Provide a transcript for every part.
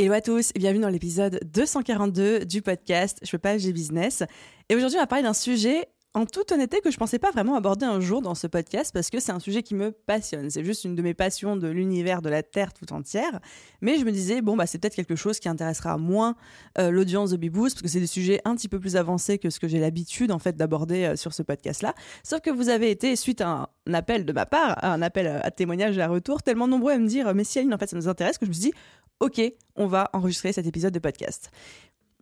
Hello à tous bienvenue dans l'épisode 242 du podcast Je peux pas, j'ai business. Et aujourd'hui, on va parler d'un sujet en toute honnêteté que je pensais pas vraiment aborder un jour dans ce podcast parce que c'est un sujet qui me passionne. C'est juste une de mes passions de l'univers de la Terre tout entière. Mais je me disais, bon, bah, c'est peut-être quelque chose qui intéressera moins euh, l'audience de Beboost parce que c'est des sujets un petit peu plus avancés que ce que j'ai l'habitude en fait d'aborder euh, sur ce podcast-là. Sauf que vous avez été, suite à un appel de ma part, un appel à témoignage et à retour, tellement nombreux à me dire, mais si Aline, en fait, ça nous intéresse, que je me suis dit, ok, on va enregistrer cet épisode de podcast.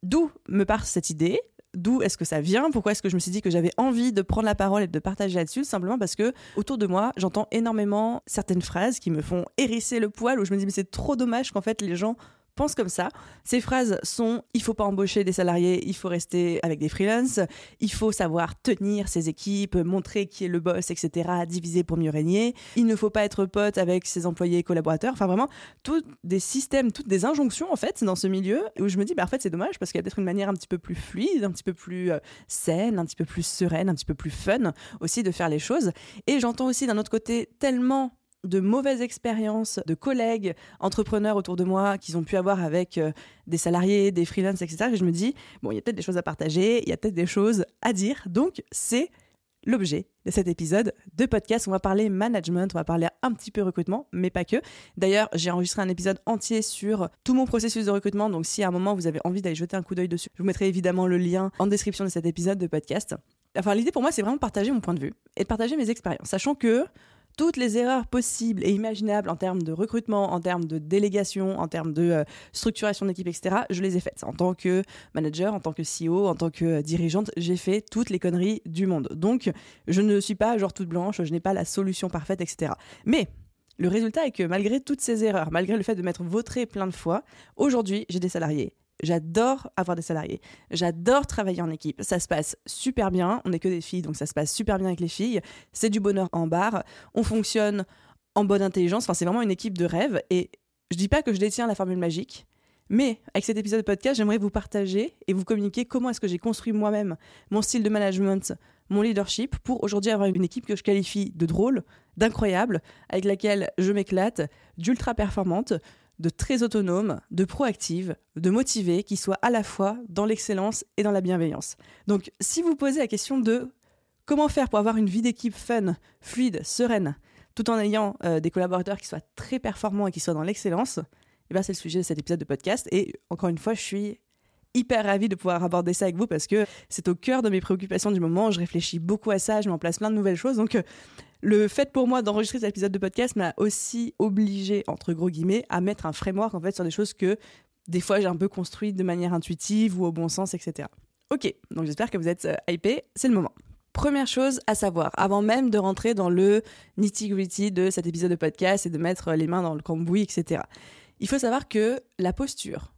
D'où me part cette idée? D'où est-ce que ça vient? Pourquoi est-ce que je me suis dit que j'avais envie de prendre la parole et de partager là-dessus? Simplement parce que autour de moi, j'entends énormément certaines phrases qui me font hérisser le poil, où je me dis mais c'est trop dommage qu'en fait les gens pense comme ça. Ces phrases sont il faut pas embaucher des salariés, il faut rester avec des freelances, il faut savoir tenir ses équipes, montrer qui est le boss, etc., diviser pour mieux régner. Il ne faut pas être pote avec ses employés et collaborateurs. Enfin, vraiment, tous des systèmes, toutes des injonctions, en fait, dans ce milieu où je me dis, bah, en fait, c'est dommage parce qu'il y a peut-être une manière un petit peu plus fluide, un petit peu plus euh, saine, un petit peu plus sereine, un petit peu plus fun aussi de faire les choses. Et j'entends aussi d'un autre côté tellement de mauvaises expériences de collègues entrepreneurs autour de moi qu'ils ont pu avoir avec euh, des salariés, des freelances, etc. Et je me dis, bon, il y a peut-être des choses à partager, il y a peut-être des choses à dire. Donc, c'est l'objet de cet épisode de podcast. On va parler management, on va parler un petit peu recrutement, mais pas que. D'ailleurs, j'ai enregistré un épisode entier sur tout mon processus de recrutement. Donc, si à un moment vous avez envie d'aller jeter un coup d'œil dessus, je vous mettrai évidemment le lien en description de cet épisode de podcast. Enfin, l'idée pour moi, c'est vraiment de partager mon point de vue et de partager mes expériences, sachant que toutes les erreurs possibles et imaginables en termes de recrutement, en termes de délégation, en termes de euh, structuration d'équipe, etc., je les ai faites. En tant que manager, en tant que CEO, en tant que euh, dirigeante, j'ai fait toutes les conneries du monde. Donc, je ne suis pas genre toute blanche, je n'ai pas la solution parfaite, etc. Mais le résultat est que malgré toutes ces erreurs, malgré le fait de m'être vautré plein de fois, aujourd'hui, j'ai des salariés J'adore avoir des salariés. J'adore travailler en équipe. Ça se passe super bien. On n'est que des filles, donc ça se passe super bien avec les filles. C'est du bonheur en barre. On fonctionne en bonne intelligence. Enfin, c'est vraiment une équipe de rêve. Et je dis pas que je détiens la formule magique, mais avec cet épisode de podcast, j'aimerais vous partager et vous communiquer comment est-ce que j'ai construit moi-même mon style de management, mon leadership pour aujourd'hui avoir une équipe que je qualifie de drôle, d'incroyable, avec laquelle je m'éclate, d'ultra performante, de très autonome, de proactive, de motivée, qui soit à la fois dans l'excellence et dans la bienveillance. Donc si vous posez la question de comment faire pour avoir une vie d'équipe fun, fluide, sereine, tout en ayant euh, des collaborateurs qui soient très performants et qui soient dans l'excellence, eh ben, c'est le sujet de cet épisode de podcast. Et encore une fois, je suis hyper ravie de pouvoir aborder ça avec vous parce que c'est au cœur de mes préoccupations du moment. Je réfléchis beaucoup à ça, je mets en place plein de nouvelles choses. Donc, euh, le fait pour moi d'enregistrer cet épisode de podcast m'a aussi obligé, entre gros guillemets, à mettre un framework en fait sur des choses que des fois j'ai un peu construites de manière intuitive ou au bon sens, etc. Ok, donc j'espère que vous êtes euh, hypés, c'est le moment. Première chose à savoir, avant même de rentrer dans le nitty-gritty de cet épisode de podcast et de mettre les mains dans le cambouis, etc. Il faut savoir que la posture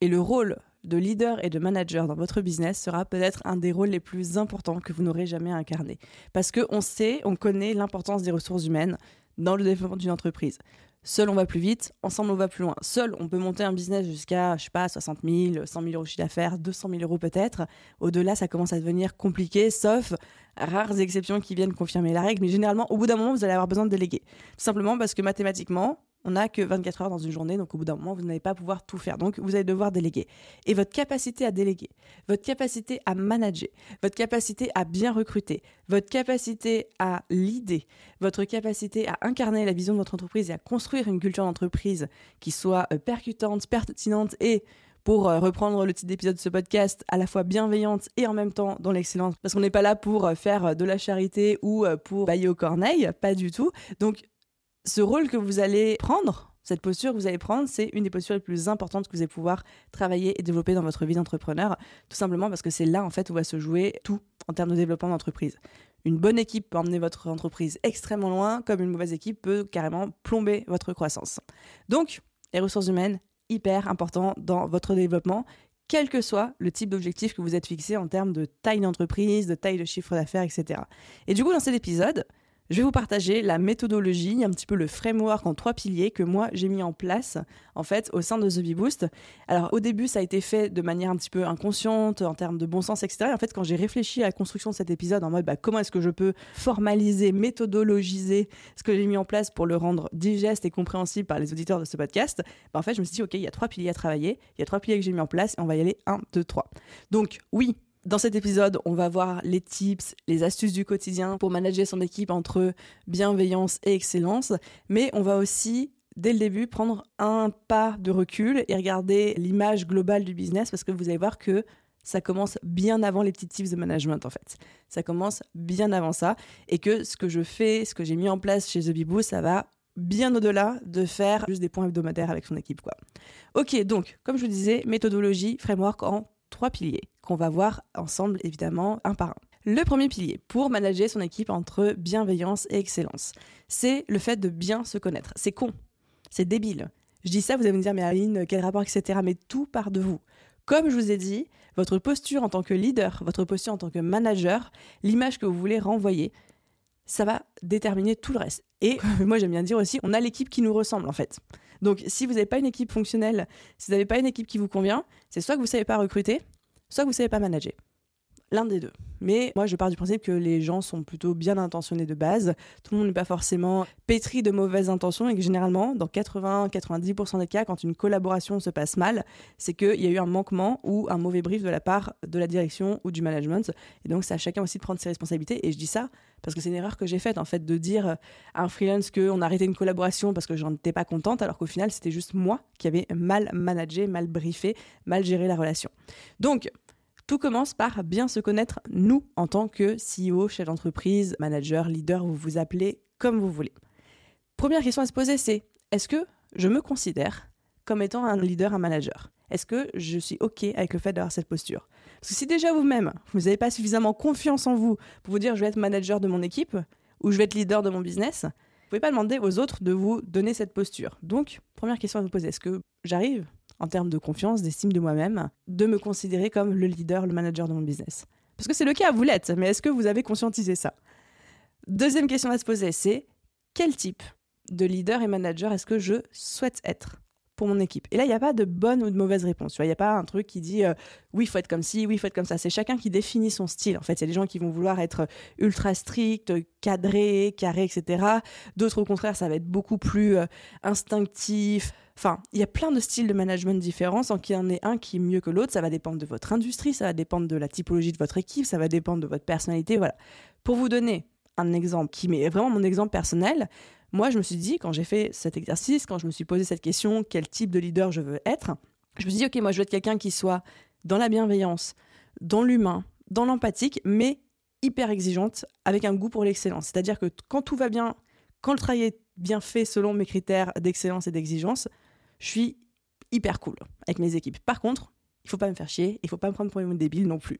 et le rôle de leader et de manager dans votre business sera peut-être un des rôles les plus importants que vous n'aurez jamais incarné. Parce qu'on sait, on connaît l'importance des ressources humaines dans le développement d'une entreprise. Seul, on va plus vite, ensemble, on va plus loin. Seul, on peut monter un business jusqu'à, je sais pas, 60 000, 100 000 euros chiffre d'affaires, 200 000 euros peut-être. Au-delà, ça commence à devenir compliqué, sauf rares exceptions qui viennent confirmer la règle. Mais généralement, au bout d'un moment, vous allez avoir besoin de déléguer. Tout simplement parce que mathématiquement, on n'a que 24 heures dans une journée, donc au bout d'un moment, vous n'allez pas pouvoir tout faire. Donc, vous allez devoir déléguer. Et votre capacité à déléguer, votre capacité à manager, votre capacité à bien recruter, votre capacité à leader, votre capacité à incarner la vision de votre entreprise et à construire une culture d'entreprise qui soit euh, percutante, pertinente et pour euh, reprendre le titre d'épisode de ce podcast, à la fois bienveillante et en même temps dans l'excellence. Parce qu'on n'est pas là pour euh, faire de la charité ou pour bailler au corneille, pas du tout. Donc ce rôle que vous allez prendre, cette posture que vous allez prendre, c'est une des postures les plus importantes que vous allez pouvoir travailler et développer dans votre vie d'entrepreneur, tout simplement parce que c'est là en fait où va se jouer tout en termes de développement d'entreprise. Une bonne équipe peut emmener votre entreprise extrêmement loin, comme une mauvaise équipe peut carrément plomber votre croissance. Donc, les ressources humaines, hyper important dans votre développement, quel que soit le type d'objectif que vous êtes fixé en termes de taille d'entreprise, de taille de chiffre d'affaires, etc. Et du coup, dans cet épisode, je vais vous partager la méthodologie, un petit peu le framework en trois piliers que moi j'ai mis en place en fait au sein de The Bee Boost. Alors au début ça a été fait de manière un petit peu inconsciente en termes de bon sens etc. Et en fait quand j'ai réfléchi à la construction de cet épisode en mode bah, comment est-ce que je peux formaliser, méthodologiser ce que j'ai mis en place pour le rendre digeste et compréhensible par les auditeurs de ce podcast, bah, en fait je me suis dit ok il y a trois piliers à travailler, il y a trois piliers que j'ai mis en place et on va y aller un, deux, trois. Donc oui dans cet épisode, on va voir les tips, les astuces du quotidien pour manager son équipe entre bienveillance et excellence, mais on va aussi dès le début prendre un pas de recul et regarder l'image globale du business parce que vous allez voir que ça commence bien avant les petits tips de management en fait. Ça commence bien avant ça et que ce que je fais, ce que j'ai mis en place chez The Bibou, ça va bien au-delà de faire juste des points hebdomadaires avec son équipe quoi. OK, donc comme je vous disais, méthodologie, framework en trois piliers qu'on va voir ensemble évidemment un par un. Le premier pilier pour manager son équipe entre bienveillance et excellence, c'est le fait de bien se connaître. C'est con, c'est débile. Je dis ça, vous allez me dire, mais Aline, quel rapport, etc. Mais tout part de vous. Comme je vous ai dit, votre posture en tant que leader, votre posture en tant que manager, l'image que vous voulez renvoyer, ça va déterminer tout le reste. Et moi, j'aime bien dire aussi, on a l'équipe qui nous ressemble en fait. Donc, si vous n'avez pas une équipe fonctionnelle, si vous n'avez pas une équipe qui vous convient, c'est soit que vous ne savez pas recruter, soit que vous ne savez pas manager. L'un des deux. Mais moi, je pars du principe que les gens sont plutôt bien intentionnés de base. Tout le monde n'est pas forcément pétri de mauvaises intentions et que généralement, dans 80-90% des cas, quand une collaboration se passe mal, c'est qu'il y a eu un manquement ou un mauvais brief de la part de la direction ou du management. Et donc, c'est à chacun aussi de prendre ses responsabilités. Et je dis ça parce que c'est une erreur que j'ai faite, en fait, de dire à un freelance qu'on arrêtait une collaboration parce que j'en étais pas contente, alors qu'au final, c'était juste moi qui avais mal managé, mal briefé, mal géré la relation. Donc, tout commence par bien se connaître, nous, en tant que CEO, chef d'entreprise, manager, leader, vous vous appelez comme vous voulez. Première question à se poser, c'est est-ce que je me considère comme étant un leader, un manager? Est-ce que je suis OK avec le fait d'avoir cette posture? Parce que si déjà vous-même, vous n'avez pas suffisamment confiance en vous pour vous dire je vais être manager de mon équipe ou je vais être leader de mon business, vous ne pouvez pas demander aux autres de vous donner cette posture. Donc, première question à vous poser, est-ce que j'arrive en termes de confiance, d'estime de moi-même, de me considérer comme le leader, le manager de mon business? Parce que c'est le cas, vous l'êtes, mais est-ce que vous avez conscientisé ça? Deuxième question à se poser, c'est quel type de leader et manager est-ce que je souhaite être? Pour mon équipe. Et là, il n'y a pas de bonne ou de mauvaise réponse. Il n'y a pas un truc qui dit euh, oui, il faut être comme ci, oui, il faut être comme ça. C'est chacun qui définit son style. En fait, il y a des gens qui vont vouloir être ultra stricts, cadrés, carrés, etc. D'autres, au contraire, ça va être beaucoup plus euh, instinctif. Enfin, il y a plein de styles de management différents, sans qu'il y en ait un qui est mieux que l'autre. Ça va dépendre de votre industrie, ça va dépendre de la typologie de votre équipe, ça va dépendre de votre personnalité. Voilà. Pour vous donner un exemple qui met vraiment mon exemple personnel, moi, je me suis dit, quand j'ai fait cet exercice, quand je me suis posé cette question, quel type de leader je veux être, je me suis dit, OK, moi, je veux être quelqu'un qui soit dans la bienveillance, dans l'humain, dans l'empathique, mais hyper exigeante, avec un goût pour l'excellence. C'est-à-dire que quand tout va bien, quand le travail est bien fait selon mes critères d'excellence et d'exigence, je suis hyper cool avec mes équipes. Par contre, il faut pas me faire chier, il faut pas me prendre pour une débile non plus.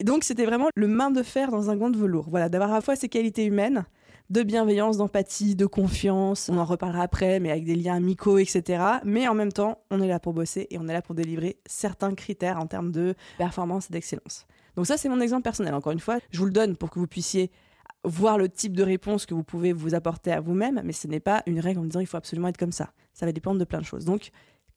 Et donc, c'était vraiment le main de fer dans un gant de velours. Voilà, d'avoir à la fois ces qualités humaines, de bienveillance, d'empathie, de confiance. On en reparlera après, mais avec des liens amicaux, etc. Mais en même temps, on est là pour bosser et on est là pour délivrer certains critères en termes de performance et d'excellence. Donc ça, c'est mon exemple personnel. Encore une fois, je vous le donne pour que vous puissiez voir le type de réponse que vous pouvez vous apporter à vous-même, mais ce n'est pas une règle en disant il faut absolument être comme ça. Ça va dépendre de plein de choses. Donc,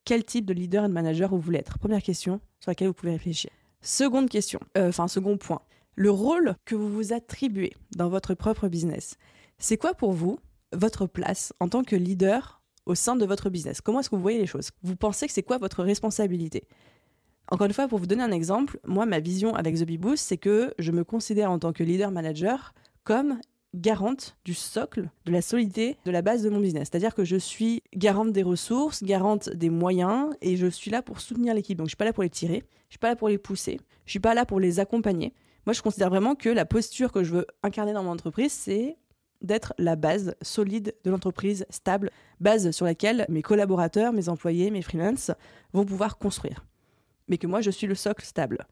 quel type de leader et de manager vous voulez être? Première question sur laquelle vous pouvez réfléchir. Seconde question, euh, enfin second point, le rôle que vous vous attribuez dans votre propre business. C'est quoi pour vous votre place en tant que leader au sein de votre business? Comment est-ce que vous voyez les choses? Vous pensez que c'est quoi votre responsabilité? Encore une fois, pour vous donner un exemple, moi, ma vision avec The Bee c'est que je me considère en tant que leader manager comme garante du socle, de la solidité, de la base de mon business. C'est-à-dire que je suis garante des ressources, garante des moyens, et je suis là pour soutenir l'équipe. Donc je suis pas là pour les tirer, je suis pas là pour les pousser, je suis pas là pour les accompagner. Moi, je considère vraiment que la posture que je veux incarner dans mon entreprise, c'est d'être la base solide de l'entreprise, stable, base sur laquelle mes collaborateurs, mes employés, mes freelances vont pouvoir construire. Mais que moi, je suis le socle stable.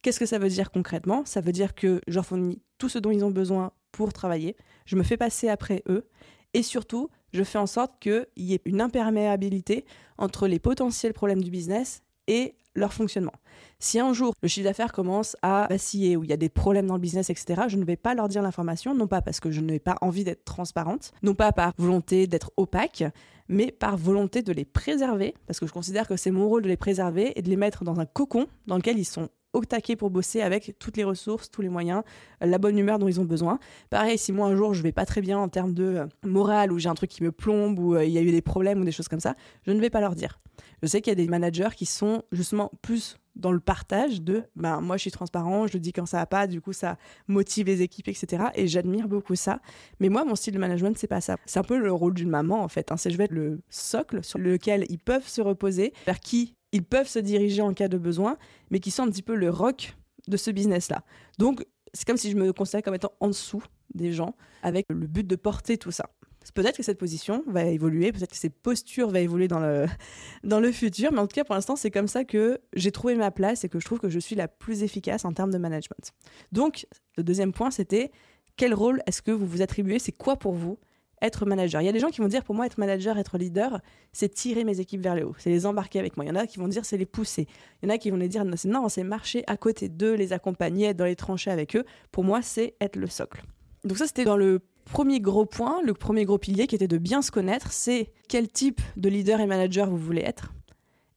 Qu'est-ce que ça veut dire concrètement? Ça veut dire que je leur fournis tout ce dont ils ont besoin pour travailler, je me fais passer après eux, et surtout, je fais en sorte qu'il y ait une imperméabilité entre les potentiels problèmes du business et leur fonctionnement. Si un jour le chiffre d'affaires commence à vaciller ou il y a des problèmes dans le business, etc., je ne vais pas leur dire l'information, non pas parce que je n'ai pas envie d'être transparente, non pas par volonté d'être opaque, mais par volonté de les préserver, parce que je considère que c'est mon rôle de les préserver et de les mettre dans un cocon dans lequel ils sont au taquet pour bosser avec toutes les ressources, tous les moyens, la bonne humeur dont ils ont besoin. Pareil, si moi un jour je vais pas très bien en termes de euh, morale ou j'ai un truc qui me plombe ou euh, il y a eu des problèmes ou des choses comme ça, je ne vais pas leur dire. Je sais qu'il y a des managers qui sont justement plus dans le partage de ben moi je suis transparent, je le dis quand ça va pas, du coup ça motive les équipes, etc. Et j'admire beaucoup ça. Mais moi, mon style de management, c'est pas ça. C'est un peu le rôle d'une maman en fait. Hein. C'est je vais être le socle sur lequel ils peuvent se reposer, vers qui ils peuvent se diriger en cas de besoin, mais qui sont un petit peu le rock de ce business-là. Donc c'est comme si je me considérais comme étant en dessous des gens, avec le but de porter tout ça. Peut-être que cette position va évoluer, peut-être que cette posture va évoluer dans le, dans le futur, mais en tout cas, pour l'instant, c'est comme ça que j'ai trouvé ma place et que je trouve que je suis la plus efficace en termes de management. Donc, le deuxième point, c'était quel rôle est-ce que vous vous attribuez? C'est quoi pour vous être manager Il y a des gens qui vont dire, pour moi, être manager, être leader, c'est tirer mes équipes vers le haut, c'est les embarquer avec moi. Il y en a qui vont dire, c'est les pousser. Il y en a qui vont les dire, non, c'est marcher à côté d'eux, les accompagner, être dans les tranchées avec eux. Pour moi, c'est être le socle. Donc ça, c'était dans le premier gros point, le premier gros pilier qui était de bien se connaître, c'est quel type de leader et manager vous voulez être.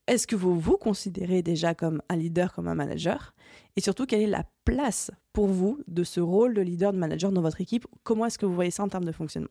Est-ce que vous vous considérez déjà comme un leader, comme un manager? Et surtout, quelle est la place pour vous de ce rôle de leader, de manager dans votre équipe? Comment est-ce que vous voyez ça en termes de fonctionnement?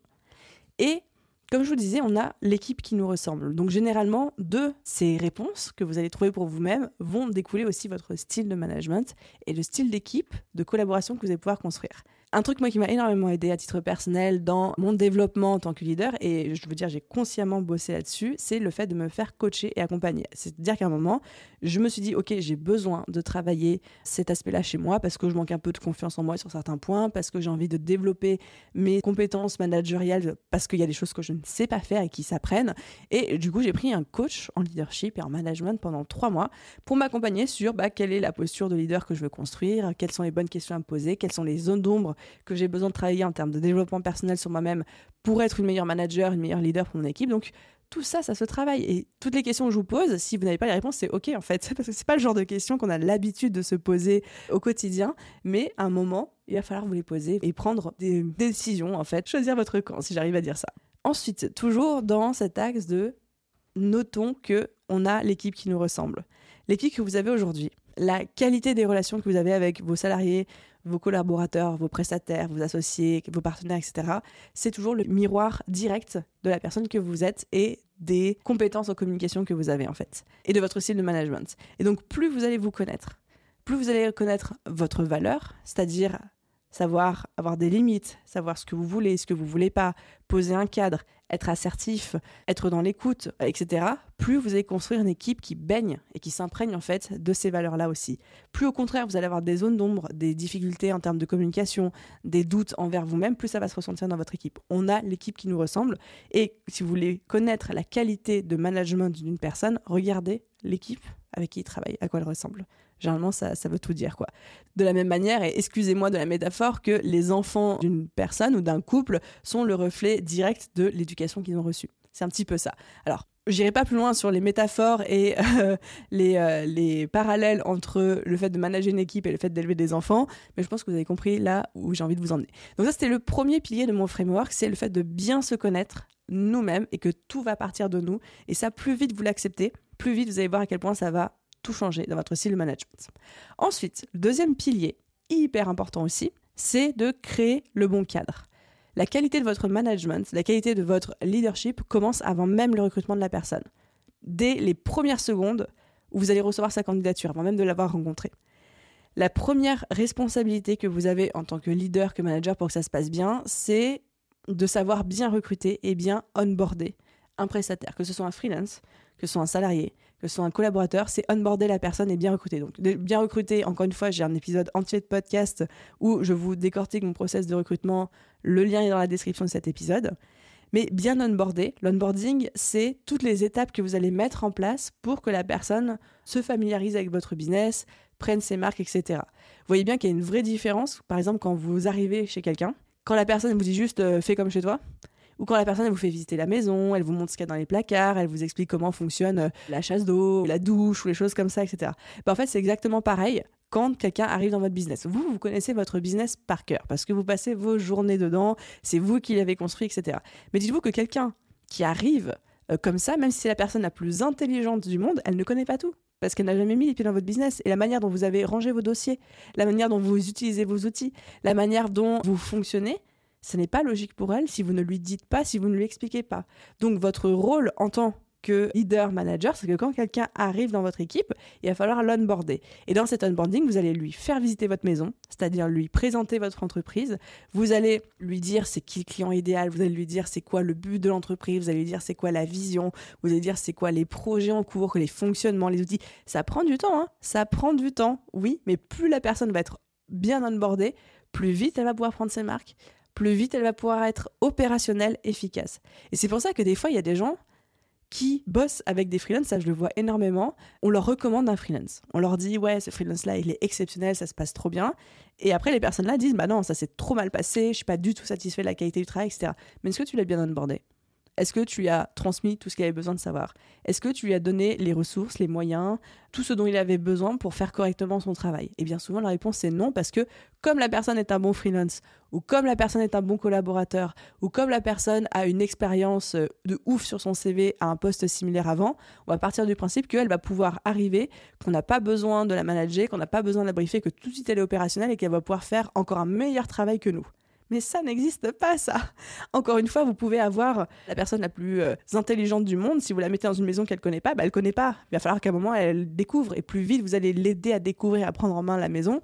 Et comme je vous disais, on a l'équipe qui nous ressemble. Donc généralement, de ces réponses que vous allez trouver pour vous-même vont découler aussi votre style de management et le style d'équipe, de collaboration que vous allez pouvoir construire un truc moi qui m'a énormément aidé à titre personnel dans mon développement en tant que leader et je veux dire j'ai consciemment bossé là-dessus, c'est le fait de me faire coacher et accompagner. C'est-à-dire qu'à un moment, je me suis dit OK, j'ai besoin de travailler cet aspect-là chez moi parce que je manque un peu de confiance en moi sur certains points, parce que j'ai envie de développer mes compétences managériales parce qu'il y a des choses que je ne sais pas faire et qui s'apprennent et du coup, j'ai pris un coach en leadership et en management pendant trois mois pour m'accompagner sur bah, quelle est la posture de leader que je veux construire, quelles sont les bonnes questions à me poser, quelles sont les zones d'ombre que j'ai besoin de travailler en termes de développement personnel sur moi-même pour être une meilleure manager, une meilleure leader pour mon équipe. Donc tout ça, ça se travaille. Et toutes les questions que je vous pose, si vous n'avez pas les réponses, c'est OK en fait. Parce que c'est pas le genre de questions qu'on a l'habitude de se poser au quotidien. Mais à un moment, il va falloir vous les poser et prendre des décisions en fait. Choisir votre camp, si j'arrive à dire ça. Ensuite, toujours dans cet axe de notons que on a l'équipe qui nous ressemble. L'équipe que vous avez aujourd'hui, la qualité des relations que vous avez avec vos salariés, vos collaborateurs, vos prestataires, vos associés, vos partenaires, etc., c'est toujours le miroir direct de la personne que vous êtes et des compétences en communication que vous avez en fait, et de votre style de management. Et donc plus vous allez vous connaître, plus vous allez connaître votre valeur, c'est-à-dire savoir avoir des limites, savoir ce que vous voulez, ce que vous voulez pas, poser un cadre, être assertif, être dans l'écoute, etc., plus vous allez construire une équipe qui baigne et qui s'imprègne en fait de ces valeurs-là aussi. Plus au contraire, vous allez avoir des zones d'ombre, des difficultés en termes de communication, des doutes envers vous-même, plus ça va se ressentir dans votre équipe. On a l'équipe qui nous ressemble et si vous voulez connaître la qualité de management d'une personne, regardez l'équipe avec qui il travaille, à quoi elle ressemble. Généralement, ça, ça veut tout dire, quoi. De la même manière, et excusez-moi de la métaphore, que les enfants d'une personne ou d'un couple sont le reflet direct de l'éducation qu'ils ont reçue. C'est un petit peu ça. Alors, j'irai pas plus loin sur les métaphores et euh, les, euh, les parallèles entre le fait de manager une équipe et le fait d'élever des enfants, mais je pense que vous avez compris là où j'ai envie de vous emmener. Donc ça, c'était le premier pilier de mon framework, c'est le fait de bien se connaître nous-mêmes et que tout va partir de nous. Et ça, plus vite vous l'acceptez, plus vite vous allez voir à quel point ça va tout changer dans votre style management. Ensuite, le deuxième pilier, hyper important aussi, c'est de créer le bon cadre. La qualité de votre management, la qualité de votre leadership commence avant même le recrutement de la personne. Dès les premières secondes où vous allez recevoir sa candidature, avant même de l'avoir rencontrée. La première responsabilité que vous avez en tant que leader, que manager pour que ça se passe bien, c'est de savoir bien recruter et bien onboarder un prestataire, que ce soit un freelance, que ce soit un salarié, soit un collaborateur, c'est onboarder la personne et bien recruter. Donc, bien recruter, encore une fois, j'ai un épisode entier de podcast où je vous décortique mon process de recrutement. Le lien est dans la description de cet épisode. Mais bien onboarder, l'onboarding, c'est toutes les étapes que vous allez mettre en place pour que la personne se familiarise avec votre business, prenne ses marques, etc. Vous voyez bien qu'il y a une vraie différence, par exemple, quand vous arrivez chez quelqu'un, quand la personne vous dit juste euh, fais comme chez toi, Ou quand la personne vous fait visiter la maison, elle vous montre ce qu'il y a dans les placards, elle vous explique comment fonctionne euh, la chasse d'eau, la douche ou les choses comme ça, etc. Ben, en fait, c'est exactement pareil quand quelqu'un arrive dans votre business. Vous, vous connaissez votre business par cœur parce que vous passez vos journées dedans, c'est vous qui l'avez construit, etc. Mais dites-vous que quelqu'un qui arrive euh, comme ça, même si c'est la personne la plus intelligente du monde, elle ne connaît pas tout parce qu'elle n'a jamais mis les pieds dans votre business. Et la manière dont vous avez rangé vos dossiers, la manière dont vous utilisez vos outils, la manière dont vous fonctionnez, ce n'est pas logique pour elle si vous ne lui dites pas, si vous ne lui expliquez pas. Donc votre rôle en tant que leader manager, c'est que quand quelqu'un arrive dans votre équipe, il va falloir l'onboarder. Et dans cet onboarding, vous allez lui faire visiter votre maison, c'est-à-dire lui présenter votre entreprise. Vous allez lui dire c'est qui le client idéal, vous allez lui dire c'est quoi le but de l'entreprise, vous allez lui dire c'est quoi la vision, vous allez dire c'est quoi les projets en cours, les fonctionnements, les outils. Ça prend du temps, hein ça prend du temps, oui, mais plus la personne va être bien onboardée, plus vite elle va pouvoir prendre ses marques, plus vite elle va pouvoir être opérationnelle, efficace. Et c'est pour ça que des fois, il y a des gens, qui bossent avec des freelances, ça je le vois énormément, on leur recommande un freelance. On leur dit ouais, ce freelance-là, il est exceptionnel, ça se passe trop bien. Et après, les personnes-là disent bah non, ça s'est trop mal passé, je suis pas du tout satisfait de la qualité du travail, etc. Mais est-ce que tu l'as bien onboardé? Est-ce que tu lui as transmis tout ce qu'il avait besoin de savoir? Est-ce que tu lui as donné les ressources, les moyens, tout ce dont il avait besoin pour faire correctement son travail? Et bien souvent, la réponse est non, parce que comme la personne est un bon freelance, ou comme la personne est un bon collaborateur, ou comme la personne a une expérience euh, de ouf sur son CV à un poste similaire avant, on va partir du principe qu'elle va pouvoir arriver, qu'on n'a pas besoin de la manager, qu'on n'a pas besoin de la briefer, que tout de suite elle est opérationnelle et qu'elle va pouvoir faire encore un meilleur travail que nous. Mais ça n'existe pas, ça. Encore une fois, vous pouvez avoir la personne la plus euh, intelligente du monde. Si vous la mettez dans une maison qu'elle ne connaît pas, bah, elle ne connaît pas. Il va falloir qu'à un moment, elle découvre. Et plus vite, vous allez l'aider à découvrir, à prendre en main la maison,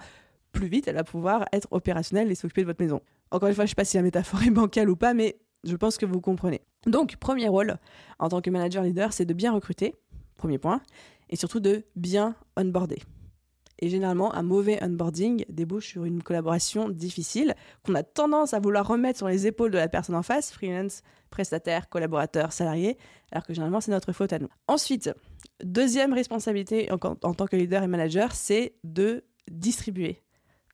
plus vite, elle va pouvoir être opérationnelle et s'occuper de votre maison. Encore une fois, je ne sais pas si la métaphore est bancale ou pas, mais je pense que vous comprenez. Donc, premier rôle en tant que manager leader, c'est de bien recruter, premier point, et surtout de bien onboarder. Et généralement, un mauvais onboarding débouche sur une collaboration difficile qu'on a tendance à vouloir remettre sur les épaules de la personne en face, freelance, prestataire, collaborateur, salarié, alors que généralement, c'est notre faute à nous. Ensuite, deuxième responsabilité en, tant que leader et manager, c'est de distribuer,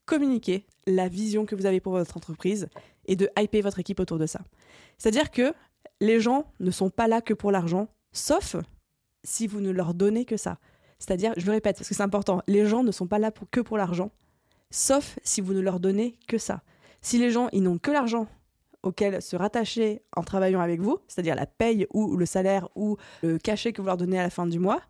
communiquer la vision que vous avez pour votre entreprise et de hyper votre équipe autour de ça. C'est-à-dire que les gens ne sont pas là que pour l'argent, sauf si vous ne leur donnez que ça. C'est-à-dire, je le répète parce que c'est important, les gens ne sont pas là pour, que pour l'argent, sauf si vous ne leur donnez que ça. Si les gens, ils n'ont que l'argent auquel se rattacher en travaillant avec vous, c'est-à-dire la paye ou le salaire ou le cachet que vous leur donnez à la fin du mois,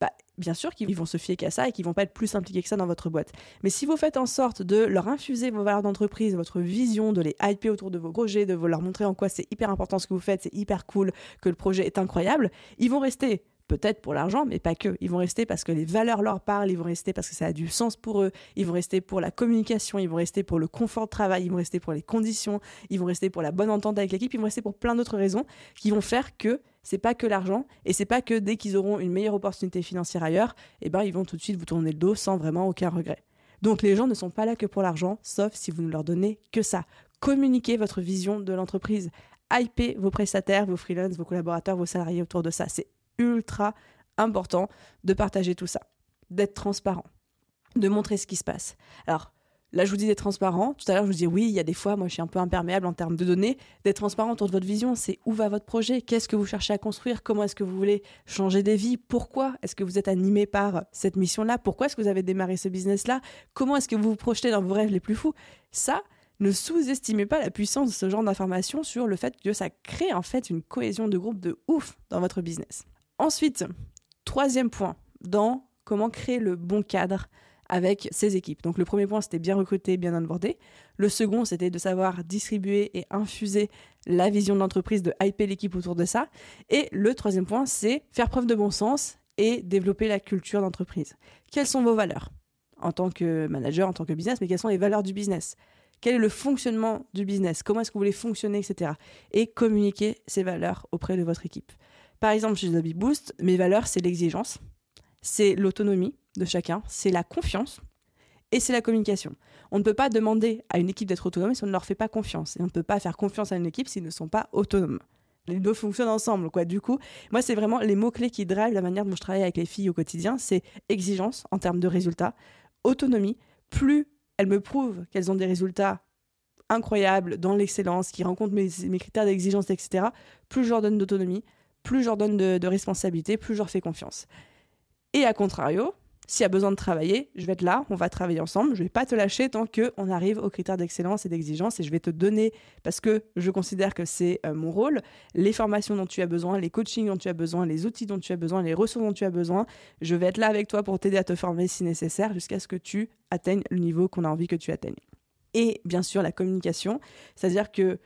bah, bien sûr qu'ils vont se fier qu'à ça et qu'ils vont pas être plus impliqués que ça dans votre boîte. Mais si vous faites en sorte de leur infuser vos valeurs d'entreprise, votre vision, de les hyper autour de vos projets, de leur montrer en quoi c'est hyper important ce que vous faites, c'est hyper cool, que le projet est incroyable, ils vont rester peut-être pour l'argent, mais pas que. Ils vont rester parce que les valeurs leur parlent, ils vont rester parce que ça a du sens pour eux, ils vont rester pour la communication, ils vont rester pour le confort de travail, ils vont rester pour les conditions, ils vont rester pour la bonne entente avec l'équipe, ils vont rester pour plein d'autres raisons qui vont faire que c'est pas que l'argent et c'est pas que dès qu'ils auront une meilleure opportunité financière ailleurs, eh ben ils vont tout de suite vous tourner le dos sans vraiment aucun regret. Donc les gens ne sont pas là que pour l'argent, sauf si vous ne leur donnez que ça. Communiquez votre vision de l'entreprise. Hypez vos prestataires, vos freelances, vos collaborateurs, vos salariés autour de ça. C'est ultra important de partager tout ça, d'être transparent, de montrer ce qui se passe. Alors, là, je vous dis d'être transparent. Tout à l'heure, je vous dis oui, il y a des fois, moi, je suis un peu imperméable en termes de données. D'être transparent autour de votre vision, c'est où va votre projet? Qu'est-ce que vous cherchez à construire? Comment est-ce que vous voulez changer des vies? Pourquoi est-ce que vous êtes animé par cette mission-là? Pourquoi est-ce que vous avez démarré ce business-là? Comment est-ce que vous vous projetez dans vos rêves les plus fous? Ça, ne sous-estimez pas la puissance de ce genre d'informations sur le fait que ça crée en fait une cohésion de groupe de ouf dans votre business. Ensuite, troisième point, dans comment créer le bon cadre avec ses équipes. Donc le premier point, c'était bien recruter, bien onboarder. Le second, c'était de savoir distribuer et infuser la vision de l'entreprise, de hyper l'équipe autour de ça. Et le troisième point, c'est faire preuve de bon sens et développer la culture d'entreprise. Quelles sont vos valeurs en tant que manager, en tant que business, mais quelles sont les valeurs du business? Quel est le fonctionnement du business? Comment est-ce que vous voulez fonctionner, etc. Et communiquer ces valeurs auprès de votre équipe. Par exemple, chez Adobe Boost, mes valeurs, c'est l'exigence, c'est l'autonomie de chacun, c'est la confiance et c'est la communication. On ne peut pas demander à une équipe d'être autonome si on ne leur fait pas confiance. Et on ne peut pas faire confiance à une équipe s'ils ne sont pas autonomes. Les deux fonctionnent ensemble, quoi. Du coup, moi, c'est vraiment les mots-clés qui drivent la manière dont je travaille avec les filles au quotidien. C'est exigence en termes de résultats, autonomie. Plus elles me prouvent qu'elles ont des résultats incroyable dans l'excellence, qui rencontre mes, critères d'exigence, etc., plus je leur donne d'autonomie, plus je leur donne de, de responsabilité, plus je leur fais confiance. Et à contrario, s'il y a besoin de travailler, je vais être là, on va travailler ensemble. Je ne vais pas te lâcher tant qu'on arrive aux critères d'excellence et d'exigence et je vais te donner, parce que je considère que c'est euh, mon rôle, les formations dont tu as besoin, les coachings dont tu as besoin, les outils dont tu as besoin, les ressources dont tu as besoin. Je vais être là avec toi pour t'aider à te former si nécessaire jusqu'à ce que tu atteignes le niveau qu'on a envie que tu atteignes. Et bien sûr, la communication, c'est-à-dire que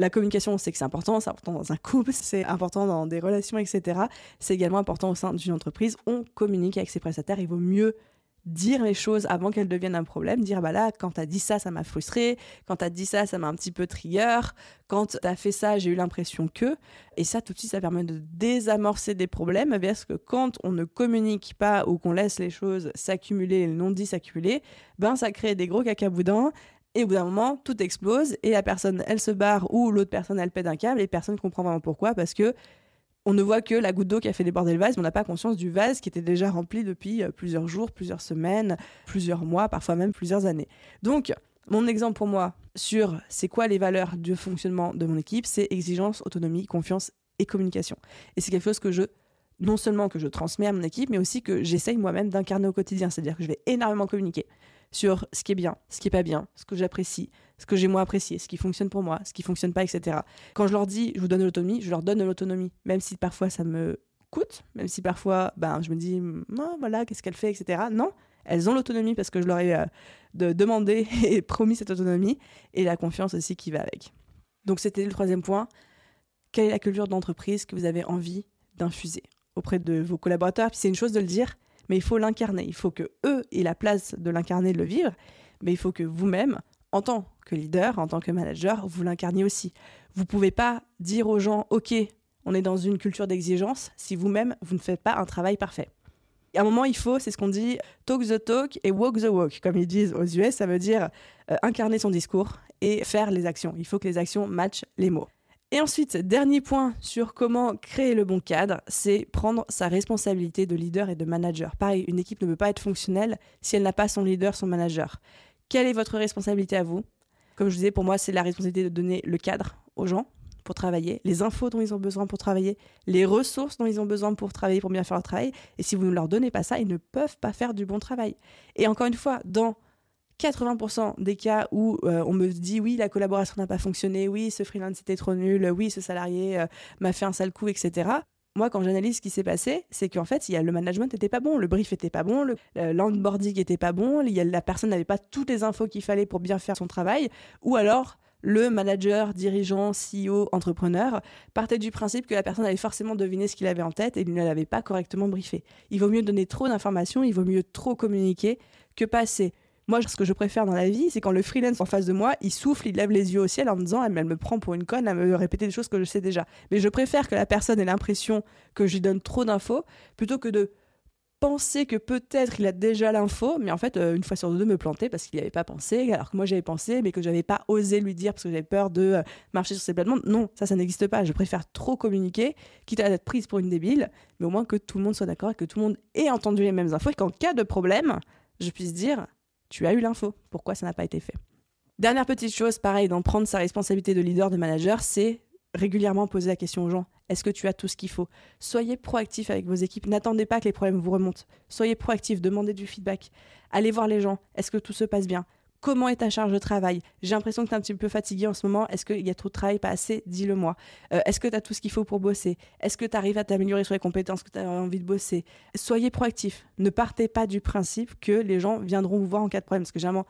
la communication, on sait que c'est important, c'est important dans un couple, c'est important dans des relations, etc. C'est également important au sein d'une entreprise. On communique avec ses prestataires. Il vaut mieux dire les choses avant qu'elles deviennent un problème, dire bah là quand t'as dit ça ça m'a frustré, quand t'as dit ça ça m'a un petit peu trigger, quand t'as fait ça j'ai eu l'impression que et ça tout de suite ça permet de désamorcer des problèmes parce que quand on ne communique pas ou qu'on laisse les choses s'accumuler, les non-dits s'accumuler, ben ça crée des gros cacaboudins et au bout d'un moment, tout explose et la personne, elle se barre ou l'autre personne, elle pète un câble et personne ne comprend vraiment pourquoi parce que on ne voit que la goutte d'eau qui a fait déborder le vase, mais on n'a pas conscience du vase qui était déjà rempli depuis euh, plusieurs jours, plusieurs semaines, plusieurs mois, parfois même plusieurs années. Donc, mon exemple pour moi sur c'est quoi les valeurs du fonctionnement de mon équipe, c'est exigence, autonomie, confiance et communication. Et c'est quelque chose que je non seulement que je transmets à mon équipe, mais aussi que j'essaye moi-même d'incarner au quotidien. C'est-à-dire que je vais énormément communiquer sur ce qui est bien, ce qui est pas bien, ce que j'apprécie, ce que j'ai moins apprécié, ce qui fonctionne pour moi, ce qui fonctionne pas, etc. Quand je leur dis je vous donne l'autonomie, je leur donne l'autonomie, même si parfois ça me coûte, même si parfois ben, je me dis voilà, qu'est-ce qu'elle fait, etc. Non, elles ont l'autonomie parce que je leur ai euh, de demandé et promis cette autonomie et la confiance aussi qui va avec. Donc c'était le troisième point. Quelle est la culture d'entreprise que vous avez envie d'infuser auprès de vos collaborateurs? Puis c'est une chose de le dire, mais il faut l'incarner. Il faut que eux aient la place de l'incarner, de le vivre, mais il faut que vous-même, en tant que leader, en tant que manager, vous l'incarniez aussi. Vous pouvez pas dire aux gens, OK, on est dans une culture d'exigence, si vous-même, vous ne faites pas un travail parfait. À un moment, il faut, c'est ce qu'on dit, talk the talk et walk the walk. Comme ils disent aux US, ça veut dire euh, incarner son discours et faire les actions. Il faut que les actions matchent les mots. Et ensuite, dernier point sur comment créer le bon cadre, c'est prendre sa responsabilité de leader et de manager. Pareil, une équipe ne peut pas être fonctionnelle si elle n'a pas son leader, son manager. Quelle est votre responsabilité à vous? Comme je disais, pour moi, c'est la responsabilité de donner le cadre aux gens pour travailler, les infos dont ils ont besoin pour travailler, les ressources dont ils ont besoin pour travailler, pour bien faire leur travail. Et si vous ne leur donnez pas ça, ils ne peuvent pas faire du bon travail. Et encore une fois, dans 80% des cas où euh, on me dit oui, la collaboration n'a pas fonctionné, oui, ce freelance était trop nul, oui, ce salarié euh, m'a fait un sale coup, etc. Moi, quand j'analyse ce qui s'est passé, c'est qu'en fait, il y a, le management n'était pas bon, le brief était pas bon, l'onboarding était pas bon, y a, la personne n'avait pas toutes les infos qu'il fallait pour bien faire son travail, ou alors le manager, dirigeant, CEO, entrepreneur partait du principe que la personne avait forcément deviné ce qu'il avait en tête et il ne l'avait pas correctement briefé. Il vaut mieux donner trop d'informations, il vaut mieux trop communiquer que passer moi, ce que je préfère dans la vie, c'est quand le freelance en face de moi, il souffle, il lève les yeux au ciel en me disant elle, me prend pour une conne à me répéter des choses que je sais déjà. Mais je préfère que la personne ait l'impression que je lui donne trop d'infos plutôt que de penser que peut-être il a déjà l'info, mais en fait, euh, une fois sur deux, me planter parce qu'il n'y avait pas pensé, alors que moi j'avais pensé, mais que j'avais pas osé lui dire parce que j'avais peur de euh, marcher sur ses plates-bandes. Non, ça, ça n'existe pas. Je préfère trop communiquer, quitte à être prise pour une débile, mais au moins que tout le monde soit d'accord et que tout le monde ait entendu les mêmes infos et qu'en cas de problème, je puisse dire tu as eu l'info. Pourquoi ça n'a pas été fait? Dernière petite chose, pareil, dans prendre sa responsabilité de leader, de manager, c'est régulièrement poser la question aux gens. Est-ce que tu as tout ce qu'il faut? Soyez proactif avec vos équipes. N'attendez pas que les problèmes vous remontent. Soyez proactif, demandez du feedback. Allez voir les gens. Est-ce que tout se passe bien? Comment est ta charge de travail? J'ai l'impression que tu es un petit peu fatigué en ce moment. Est-ce qu'il y a trop de travail, pas assez Dis-le moi. Euh, est-ce que tu as tout ce qu'il faut pour bosser? Est-ce que tu arrives à t'améliorer sur les compétences que tu as envie de bosser? Soyez proactif. Ne partez pas du principe que les gens viendront vous voir en cas de problème. Parce que généralement,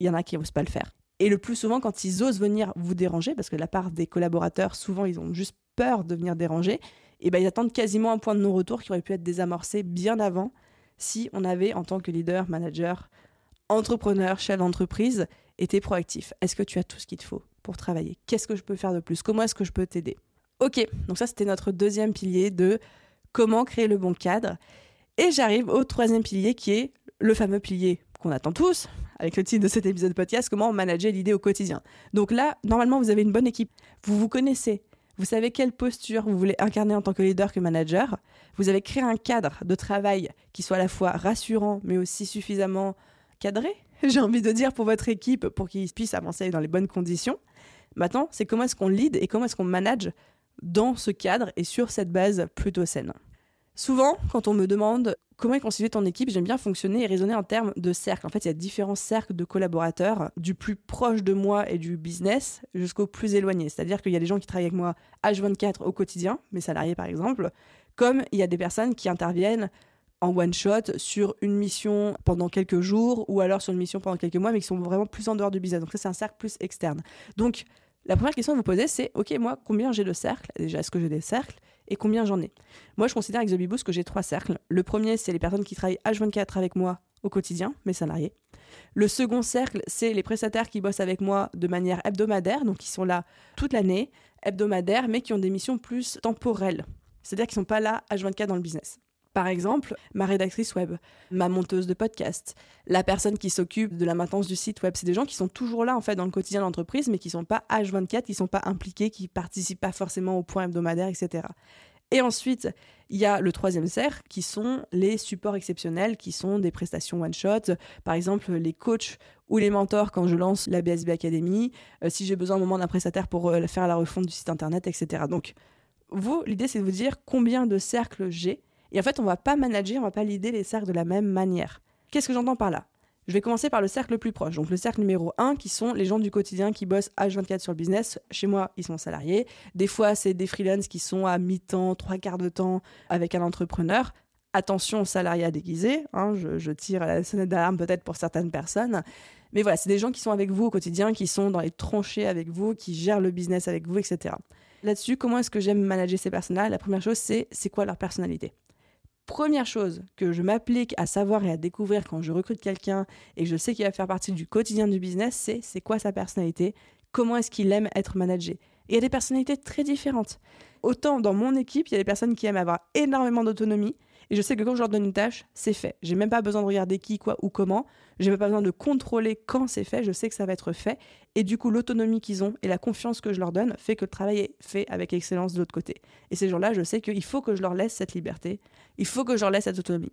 il y en a qui n'osent pas le faire. Et le plus souvent, quand ils osent venir vous déranger, parce que la part des collaborateurs, souvent, ils ont juste peur de venir déranger, et eh ben, ils attendent quasiment un point de non-retour qui aurait pu être désamorcé bien avant si on avait, en tant que leader, manager, entrepreneur, chef d'entreprise, était proactif. Est-ce que tu as tout ce qu'il te faut pour travailler? Qu'est-ce que je peux faire de plus? Comment est-ce que je peux t'aider? Ok, donc ça c'était notre deuxième pilier de comment créer le bon cadre. Et j'arrive au troisième pilier qui est le fameux pilier qu'on attend tous, avec le titre de cet épisode podcast, comment manager l'idée au quotidien. Donc là, normalement, vous avez une bonne équipe, vous vous connaissez, vous savez quelle posture vous voulez incarner en tant que leader que manager, vous avez créé un cadre de travail qui soit à la fois rassurant, mais aussi suffisamment cadré, j'ai envie de dire, pour votre équipe, pour qu'ils puissent avancer dans les bonnes conditions. Maintenant, c'est comment est-ce qu'on lead et comment est-ce qu'on manage dans ce cadre et sur cette base plutôt saine. Souvent, quand on me demande comment est constituée ton équipe, j'aime bien fonctionner et raisonner en termes de cercles. En fait, il y a différents cercles de collaborateurs, du plus proche de moi et du business jusqu'au plus éloigné. C'est-à-dire qu'il y a des gens qui travaillent avec moi H24 au quotidien, mes salariés par exemple, comme il y a des personnes qui interviennent en one shot sur une mission pendant quelques jours ou alors sur une mission pendant quelques mois, mais qui sont vraiment plus en dehors du business. Donc ça, c'est un cercle plus externe. Donc la première question à vous poser, c'est OK, moi, combien j'ai de cercles? Déjà, est-ce que j'ai des cercles? Et combien j'en ai? Moi, je considère avec The que j'ai trois cercles. Le premier, c'est les personnes qui travaillent H24 avec moi au quotidien, mes salariés. Le second cercle, c'est les prestataires qui bossent avec moi de manière hebdomadaire, donc qui sont là toute l'année, hebdomadaire, mais qui ont des missions plus temporelles. C'est-à-dire qu'ils ne sont pas là H24 dans le business. Par exemple, ma rédactrice web, ma monteuse de podcast, la personne qui s'occupe de la maintenance du site web. C'est des gens qui sont toujours là en fait dans le quotidien de l'entreprise, mais qui ne sont pas H24, qui ne sont pas impliqués, qui participent pas forcément au point hebdomadaire, etc. Et ensuite, il y a le troisième cercle qui sont les supports exceptionnels, qui sont des prestations one-shot. Par exemple, les coachs ou les mentors quand je lance la BSB Academy, euh, si j'ai besoin un moment d'un prestataire pour euh, faire la refonte du site internet, etc. Donc, vous, l'idée, c'est de vous dire combien de cercles j'ai et en fait, on va pas manager, on va pas lider les cercles de la même manière. Qu'est-ce que j'entends par là? Je vais commencer par le cercle le plus proche. Donc le cercle numéro 1 qui sont les gens du quotidien qui bossent H24 sur le business. Chez moi, ils sont salariés. Des fois, c'est des freelances qui sont à mi-temps, trois quarts de temps avec un entrepreneur. Attention, salariat déguisé. Hein, je, tire la sonnette d'alarme peut-être pour certaines personnes. Mais voilà, c'est des gens qui sont avec vous au quotidien, qui sont dans les tranchées avec vous, qui gèrent le business avec vous, etc. Là-dessus, comment est-ce que j'aime manager ces personnes-là? La première chose, c'est c'est quoi leur personnalité? Première chose que je m'applique à savoir et à découvrir quand je recrute quelqu'un et que je sais qu'il va faire partie du quotidien du business, c'est c'est quoi sa personnalité, comment est-ce qu'il aime être managé? Il y a des personnalités très différentes. Autant dans mon équipe, il y a des personnes qui aiment avoir énormément d'autonomie, et je sais que quand je leur donne une tâche, c'est fait. J'ai même pas besoin de regarder qui, quoi ou comment. J'ai même pas besoin de contrôler quand c'est fait. Je sais que ça va être fait. Et du coup, l'autonomie qu'ils ont et la confiance que je leur donne fait que le travail est fait avec excellence de l'autre côté. Et ces gens-là, je sais qu'il faut que je leur laisse cette liberté. Il faut que je leur laisse cette autonomie.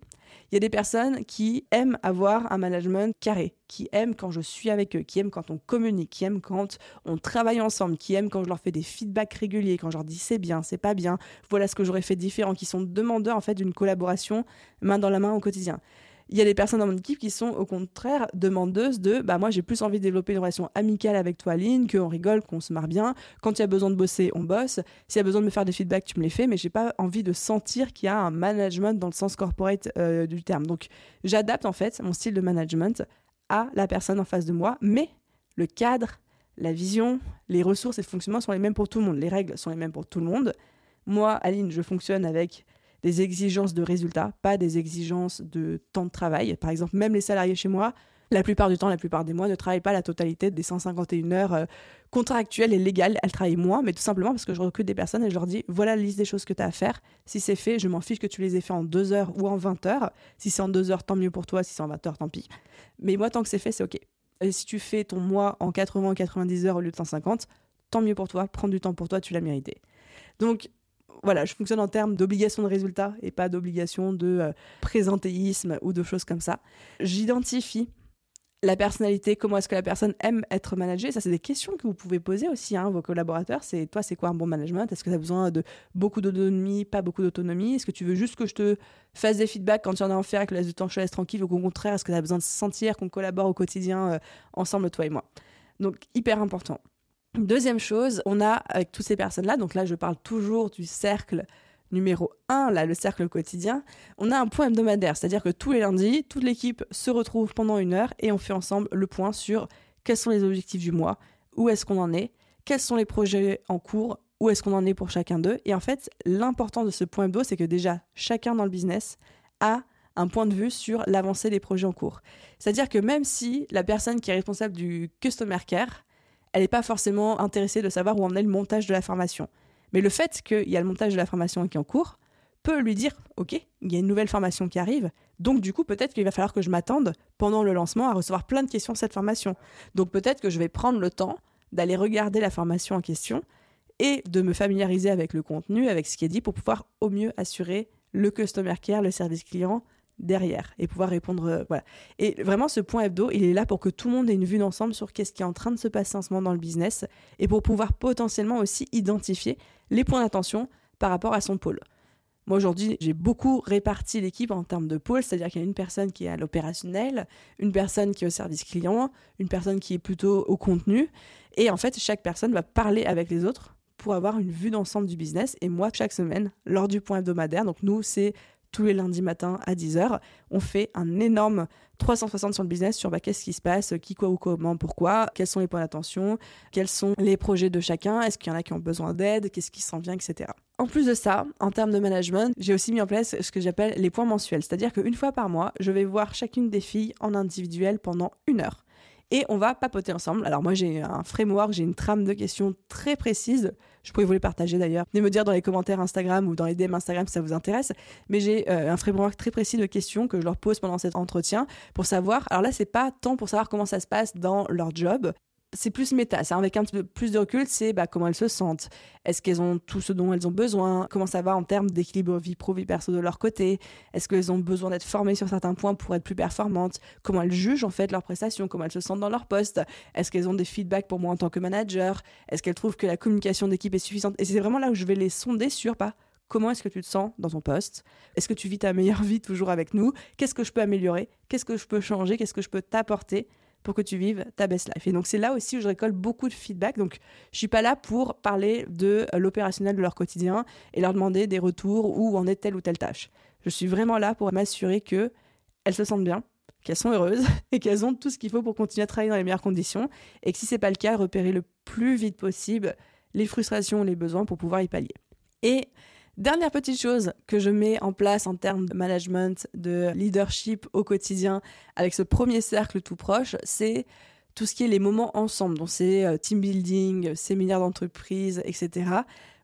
Il y a des personnes qui aiment avoir un management carré, qui aiment quand je suis avec eux, qui aiment quand on communique, qui aiment quand on travaille ensemble, qui aiment quand je leur fais des feedbacks réguliers, quand je leur dis c'est bien, c'est pas bien, voilà ce que j'aurais fait différent, qui sont demandeurs en fait d'une collaboration main dans la main au quotidien. Il y a des personnes dans mon équipe qui sont au contraire demandeuses de bah moi j'ai plus envie de développer une relation amicale avec toi Aline, qu'on rigole, qu'on se marre bien. Quand il y a besoin de bosser, on bosse. S'il y a besoin de me faire des feedbacks, tu me les fais, mais j'ai pas envie de sentir qu'il y a un management dans le sens corporate euh, du terme. Donc j'adapte en fait mon style de management à la personne en face de moi, mais le cadre, la vision, les ressources et le fonctionnement sont les mêmes pour tout le monde. Les règles sont les mêmes pour tout le monde. Moi, Aline, je fonctionne avec des exigences de résultats, pas des exigences de temps de travail. Par exemple, même les salariés chez moi, la plupart du temps, la plupart des mois, ne travaillent pas la totalité des 151 heures euh, contractuelles et légales. Elles travaillent moins, mais tout simplement parce que je recrute des personnes et je leur dis voilà la liste des choses que tu as à faire. Si c'est fait, je m'en fiche que tu les aies fait en 2 heures ou en 20 heures. Si c'est en 2 heures, tant mieux pour toi. Si c'est en 20 heures, tant pis. Mais moi, tant que c'est fait, c'est OK. Et si tu fais ton mois en 80 ou 90 heures au lieu de 150, tant mieux pour toi. Prends du temps pour toi, tu l'as mérité. Donc, voilà, je fonctionne en termes d'obligation de résultat et pas d'obligation de euh, présentéisme ou de choses comme ça. J'identifie la personnalité, comment est-ce que la personne aime être managée Ça, c'est des questions que vous pouvez poser aussi à hein, vos collaborateurs. C'est toi, c'est quoi un bon management? Est-ce que tu as besoin de beaucoup d'autonomie, pas beaucoup d'autonomie? Est-ce que tu veux juste que je te fasse des feedbacks quand tu en as à en faire et que le reste du temps je te laisse tranquille? Ou au contraire, est-ce que tu as besoin de sentir qu'on collabore au quotidien euh, ensemble, toi et moi? Donc, hyper important. Deuxième chose, on a avec toutes ces personnes-là, donc là je parle toujours du cercle numéro 1, là le cercle quotidien, on a un point hebdomadaire, c'est-à-dire que tous les lundis, toute l'équipe se retrouve pendant une heure et on fait ensemble le point sur quels sont les objectifs du mois, où est-ce qu'on en est, quels sont les projets en cours, où est-ce qu'on en est pour chacun d'eux. Et en fait, l'important de ce point hebdo, c'est que déjà chacun dans le business a un point de vue sur l'avancée des projets en cours. C'est-à-dire que même si la personne qui est responsable du customer care elle n'est pas forcément intéressée de savoir où en est le montage de la formation. Mais le fait qu'il y a le montage de la formation qui est en cours peut lui dire Ok, il y a une nouvelle formation qui arrive, donc du coup, peut-être qu'il va falloir que je m'attende pendant le lancement à recevoir plein de questions sur cette formation. Donc peut-être que je vais prendre le temps d'aller regarder la formation en question et de me familiariser avec le contenu, avec ce qui est dit, pour pouvoir au mieux assurer le customer care, le service client derrière et pouvoir répondre. euh, voilà. Et vraiment, ce point hebdo, il est là pour que tout le monde ait une vue d'ensemble sur qu'est-ce qui est en train de se passer en ce moment dans le business et pour pouvoir potentiellement aussi identifier les points d'attention par rapport à son pôle. Moi aujourd'hui, j'ai beaucoup réparti l'équipe en termes de pôle, c'est-à-dire qu'il y a une personne qui est à l'opérationnel, une personne qui est au service client, une personne qui est plutôt au contenu. Et en fait, chaque personne va parler avec les autres pour avoir une vue d'ensemble du business. Et moi, chaque semaine, lors du point hebdomadaire, donc nous, c'est tous les lundis matins à 10h, on fait un énorme 360 sur le business, sur bah, qu'est-ce qui se passe, qui, quoi ou comment, pourquoi, quels sont les points d'attention, quels sont les projets de chacun, est-ce qu'il y en a qui ont besoin d'aide, qu'est-ce qui s'en vient, etc. En plus de ça, en termes de management, j'ai aussi mis en place ce que j'appelle les points mensuels, c'est-à-dire qu'une fois par mois, je vais voir chacune des filles en individuel pendant une heure. Et on va papoter ensemble. Alors moi j'ai un framework, j'ai une trame de questions très précise. Je pourrais vous les partager d'ailleurs. Venez me dire dans les commentaires Instagram ou dans les DM Instagram si ça vous intéresse. Mais j'ai euh, un framework très précis de questions que je leur pose pendant cet entretien pour savoir. Alors là c'est pas tant pour savoir comment ça se passe dans leur job, c'est plus méta, c'est avec un peu plus de recul, c'est bah, comment elles se sentent, est-ce qu'elles ont tout ce dont elles ont besoin, comment ça va en termes d'équilibre vie pro, vie perso de leur côté, est-ce qu'elles ont besoin d'être formées sur certains points pour être plus performantes, comment elles jugent en fait leurs prestations, comment elles se sentent dans leur poste, est-ce qu'elles ont des feedbacks pour moi en tant que manager, est-ce qu'elles trouvent que la communication d'équipe est suffisante, et c'est vraiment là où je vais les sonder sur pas Comment est-ce que tu te sens dans ton poste? Est-ce que tu vis ta meilleure vie toujours avec nous? Qu'est-ce que je peux améliorer? Qu'est-ce que je peux changer? Qu'est-ce que je peux t'apporter? Pour que tu vives ta best life. Et donc c'est là aussi où je récolte beaucoup de feedback. Donc je suis pas là pour parler de l'opérationnel de leur quotidien et leur demander des retours où en est telle ou telle tâche. Je suis vraiment là pour m'assurer que elles se sentent bien, qu'elles sont heureuses et qu'elles ont tout ce qu'il faut pour continuer à travailler dans les meilleures conditions et que si c'est pas le cas, repérer le plus vite possible les frustrations, les besoins pour pouvoir y pallier. Et Dernière petite chose que je mets en place en termes de management, de leadership au quotidien avec ce premier cercle tout proche, c'est tout ce qui est les moments ensemble. Donc c'est euh, team building, séminaire d'entreprise, etc.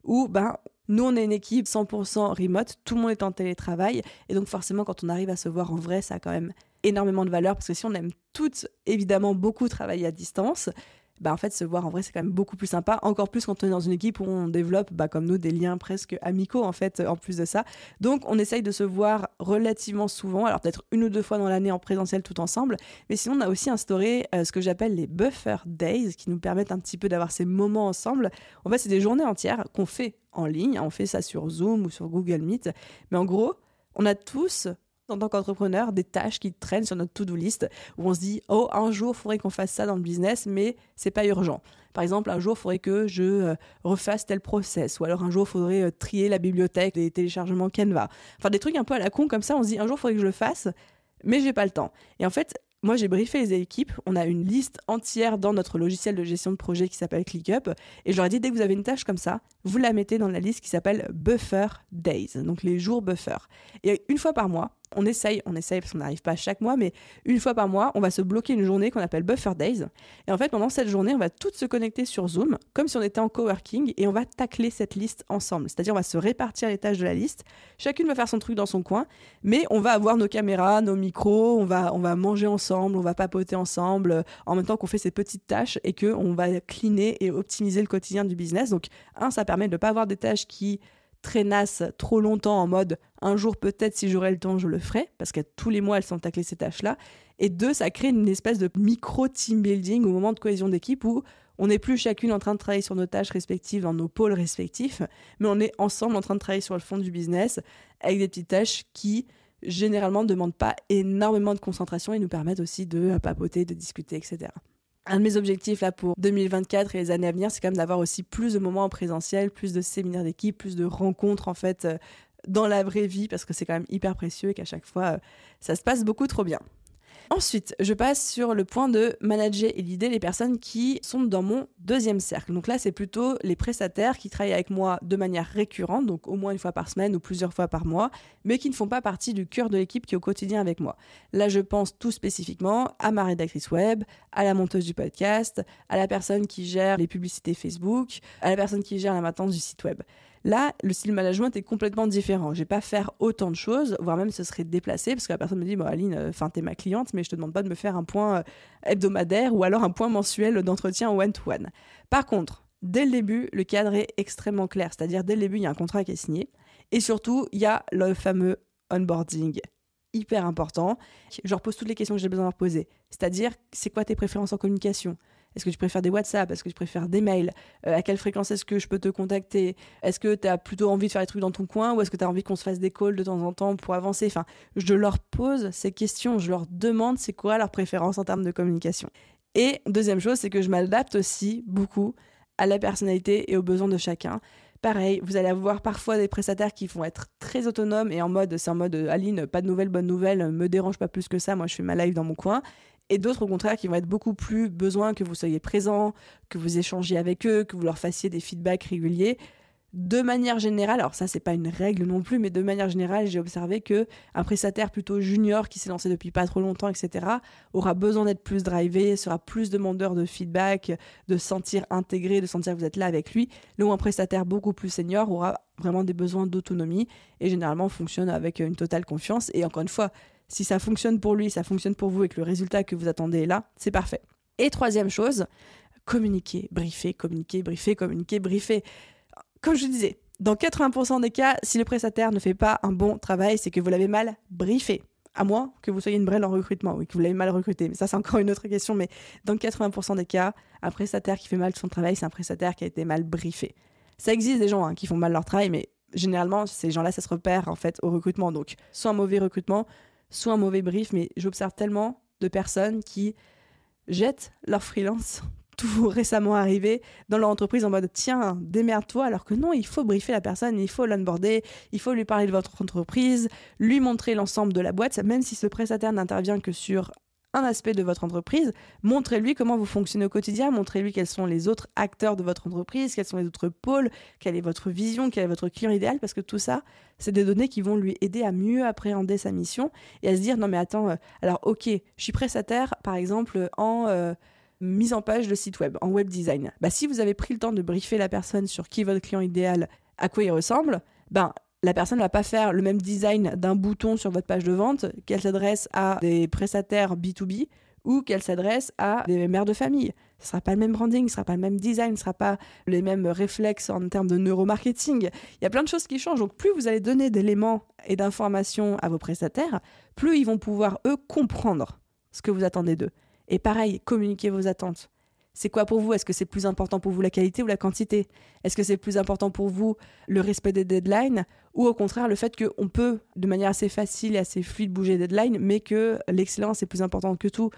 Où ben, nous, on est une équipe 100% remote, tout le monde est en télétravail. Et donc forcément, quand on arrive à se voir en vrai, ça a quand même énormément de valeur. Parce que si on aime toutes, évidemment, beaucoup travailler à distance, bah en fait se voir en vrai c'est quand même beaucoup plus sympa. Encore plus quand on est dans une équipe où on développe bah, comme nous des liens presque amicaux en fait en plus de ça. Donc on essaye de se voir relativement souvent alors peut-être une ou deux fois dans l'année en présentiel tout ensemble. Mais sinon on a aussi instauré euh, ce que j'appelle les buffer days qui nous permettent un petit peu d'avoir ces moments ensemble. En fait c'est des journées entières qu'on fait en ligne. On fait ça sur Zoom ou sur Google Meet. Mais en gros on a tous en tant qu'entrepreneur des tâches qui traînent sur notre to-do list où on se dit oh un jour il faudrait qu'on fasse ça dans le business mais c'est pas urgent. Par exemple, un jour il faudrait que je euh, refasse tel process ou alors un jour il faudrait euh, trier la bibliothèque des téléchargements Canva. Enfin des trucs un peu à la con comme ça, on se dit un jour il faudrait que je le fasse mais j'ai pas le temps. Et en fait, moi, j'ai briefé les équipes. On a une liste entière dans notre logiciel de gestion de projet qui s'appelle ClickUp. Et je leur ai dit, dès que vous avez une tâche comme ça, vous la mettez dans la liste qui s'appelle Buffer Days, donc les jours buffer. Et une fois par mois, on essaye, on essaye parce qu'on n'arrive pas chaque mois, mais une fois par mois, on va se bloquer une journée qu'on appelle Buffer Days. Et en fait, pendant cette journée, on va toutes se connecter sur Zoom, comme si on était en coworking, et on va tacler cette liste ensemble. C'est-à-dire, on va se répartir les tâches de la liste. Chacune va faire son truc dans son coin, mais on va avoir nos caméras, nos micros, on va, on va manger ensemble, on va papoter ensemble, en même temps qu'on fait ces petites tâches et qu'on va cleaner et optimiser le quotidien du business. Donc, un, ça permet de ne pas avoir des tâches qui traînassent trop longtemps en mode un jour peut-être si j'aurai le temps je le ferai parce que tous les mois elles sont taclées ces tâches là et deux ça crée une espèce de micro team building au moment de cohésion d'équipe où on n'est plus chacune en train de travailler sur nos tâches respectives dans nos pôles respectifs mais on est ensemble en train de travailler sur le fond du business avec des petites tâches qui généralement ne demandent pas énormément de concentration et nous permettent aussi de papoter de discuter etc un de mes objectifs là pour 2024 et les années à venir, c'est quand même d'avoir aussi plus de moments en présentiel, plus de séminaires d'équipe, plus de rencontres en fait euh, dans la vraie vie parce que c'est quand même hyper précieux et qu'à chaque fois euh, ça se passe beaucoup trop bien. Ensuite, je passe sur le point de manager et l'idée les personnes qui sont dans mon deuxième cercle. Donc là, c'est plutôt les prestataires qui travaillent avec moi de manière récurrente, donc au moins une fois par semaine ou plusieurs fois par mois, mais qui ne font pas partie du cœur de l'équipe qui est au quotidien avec moi. Là, je pense tout spécifiquement à ma rédactrice web, à la monteuse du podcast, à la personne qui gère les publicités Facebook, à la personne qui gère la maintenance du site web. Là, le style management est complètement différent. Je vais pas faire autant de choses, voire même ce serait déplacé, parce que la personne me dit, bon Aline, enfin t'es ma cliente, mais je te demande pas de me faire un point euh, hebdomadaire ou alors un point mensuel d'entretien one-to-one. Par contre, dès le début, le cadre est extrêmement clair, c'est-à-dire dès le début, il y a un contrat qui est signé, et surtout, il y a le fameux onboarding hyper important. Je leur pose toutes les questions que j'ai besoin de leur poser. C'est-à-dire, c'est quoi tes préférences en communication? Est-ce que tu préfères des WhatsApp? Est-ce que tu préfères des mails? Euh, À quelle fréquence est-ce que je peux te contacter? Est-ce que tu as plutôt envie de faire des trucs dans ton coin ou est-ce que tu as envie qu'on se fasse des calls de temps en temps pour avancer? Enfin, je leur pose ces questions, je leur demande c'est quoi leur préférence en termes de communication. Et deuxième chose, c'est que je m'adapte aussi beaucoup à la personnalité et aux besoins de chacun. Pareil, vous allez avoir parfois des prestataires qui vont être très autonomes et en mode, c'est en mode Aline, pas de nouvelles, bonne nouvelle, me dérange pas plus que ça, moi je fais ma live dans mon coin et d'autres au contraire qui vont être beaucoup plus besoin que vous soyez présent, que vous échangiez avec eux, que vous leur fassiez des feedbacks réguliers. De manière générale, alors ça c'est pas une règle non plus, mais de manière générale, j'ai observé que un prestataire plutôt junior qui s'est lancé depuis pas trop longtemps, etc., aura besoin d'être plus drivé, sera plus demandeur de feedback, de sentir intégré, de sentir que vous êtes là avec lui. Là où un prestataire beaucoup plus senior aura vraiment des besoins d'autonomie et généralement fonctionne avec une totale confiance. Et encore une fois, si ça fonctionne pour lui, ça fonctionne pour vous et que le résultat que vous attendez est là, c'est parfait. Et troisième chose, communiquer, briefer, communiquer, briefer, communiquer, briefer. Comme je disais, dans 80% des cas, si le prestataire ne fait pas un bon travail, c'est que vous l'avez mal briefé. À moins que vous soyez une brêle en recrutement, ou que vous l'avez mal recruté. Mais ça, c'est encore une autre question. Mais dans 80% des cas, un prestataire qui fait mal son travail, c'est un prestataire qui a été mal briefé. Ça existe des gens hein, qui font mal leur travail, mais généralement, ces gens-là, ça se repère en fait au recrutement. Donc, soit un mauvais recrutement, soit un mauvais brief, mais j'observe tellement de personnes qui jettent leur freelance tout récemment arrivé dans leur entreprise en mode tiens, démerde-toi, alors que non, il faut briefer la personne, il faut l'onboarder, il faut lui parler de votre entreprise, lui montrer l'ensemble de la boîte, même si ce prestataire n'intervient que sur un aspect de votre entreprise, montrez-lui comment vous fonctionnez au quotidien, montrez-lui quels sont les autres acteurs de votre entreprise, quels sont les autres pôles, quelle est votre vision, quel est votre client idéal, parce que tout ça, c'est des données qui vont lui aider à mieux appréhender sa mission et à se dire non mais attends, euh, alors ok, je suis prestataire par exemple en euh, mise en page de site web, en web design. Bah, si vous avez pris le temps de briefer la personne sur qui est votre client idéal, à quoi il ressemble, ben la personne ne va pas faire le même design d'un bouton sur votre page de vente qu'elle s'adresse à des prestataires B2B ou qu'elle s'adresse à des mères de famille. Ce ne sera pas le même branding, ce ne sera pas le même design, ce ne sera pas les mêmes réflexes en termes de neuromarketing. Il y a plein de choses qui changent. Donc plus vous allez donner d'éléments et d'informations à vos prestataires, plus ils vont pouvoir, eux, comprendre ce que vous attendez d'eux. Et pareil, communiquer vos attentes. C'est quoi pour vous? Est-ce que c'est plus important pour vous la qualité ou la quantité? Est-ce que c'est plus important pour vous le respect des deadlines? Ou au contraire le fait qu'on peut de manière assez facile et assez fluide bouger des deadlines mais que l'excellence est plus importante que tout?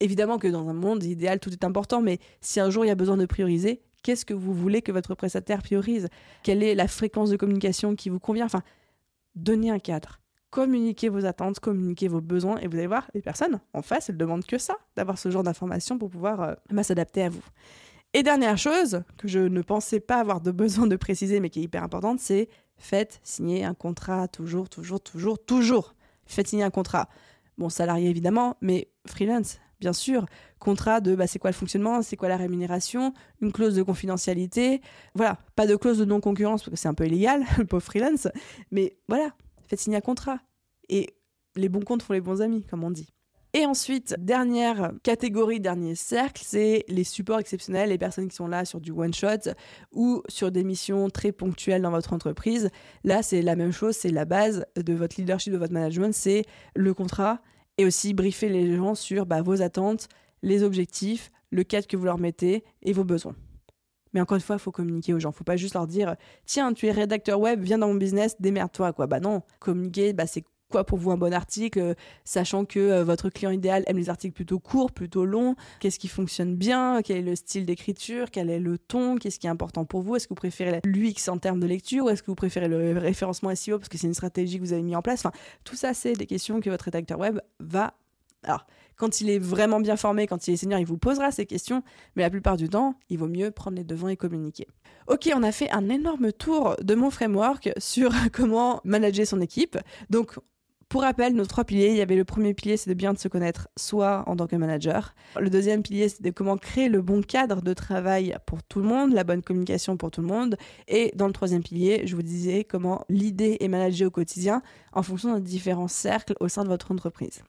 Évidemment que dans un monde idéal tout est important mais si un jour il y a besoin de prioriser, qu'est-ce que vous voulez que votre prestataire priorise? Quelle est la fréquence de communication qui vous convient? Enfin, donnez un cadre communiquez vos attentes, communiquez vos besoins, et vous allez voir, les personnes en face, elles demandent que ça, d'avoir ce genre d'informations pour pouvoir euh, bah, s'adapter à vous. Et dernière chose, que je ne pensais pas avoir de besoin de préciser, mais qui est hyper importante, c'est faites signer un contrat, toujours, toujours, toujours, toujours. Faites signer un contrat. Bon, salarié évidemment, mais freelance, bien sûr. Contrat de bah, c'est quoi le fonctionnement, c'est quoi la rémunération, une clause de confidentialité. Voilà, pas de clause de non-concurrence parce que c'est un peu illégal, le pauvre freelance. Mais voilà, faites signer un contrat. Et les bons comptes font les bons amis, comme on dit. Et ensuite, dernière catégorie, dernier cercle, c'est les supports exceptionnels, les personnes qui sont là sur du one-shot ou sur des missions très ponctuelles dans votre entreprise. Là, c'est la même chose, c'est la base de votre leadership, de votre management, c'est le contrat et aussi briefer les gens sur bah, vos attentes, les objectifs, le cadre que vous leur mettez et vos besoins. Mais encore une fois, il faut communiquer aux gens. Faut pas juste leur dire tiens, tu es rédacteur web, viens dans mon business, démerde-toi quoi. Bah non, communiquer, bah c'est quoi pour vous un bon article, sachant que euh, votre client idéal aime les articles plutôt courts, plutôt longs, qu'est-ce qui fonctionne bien, quel est le style d'écriture, quel est le ton, qu'est-ce qui est important pour vous, est-ce que vous préférez l'UX en termes de lecture ou est-ce que vous préférez le référencement SEO parce que c'est une stratégie que vous avez mis en place? Enfin, tout ça, c'est des questions que votre rédacteur web va alors, quand il est vraiment bien formé, quand il est senior, il vous posera ces questions, mais la plupart du temps, il vaut mieux prendre les devants et communiquer. Ok, on a fait un énorme tour de mon framework sur comment manager son équipe. Donc, pour rappel, nos trois piliers, il y avait le premier pilier, c'est de bien se connaître soi en tant que manager. Le deuxième pilier, c'est de comment créer le bon cadre de travail pour tout le monde, la bonne communication pour tout le monde. Et dans le troisième pilier, je vous disais comment l'idée et manager au quotidien en fonction de différents cercles au sein de votre entreprise.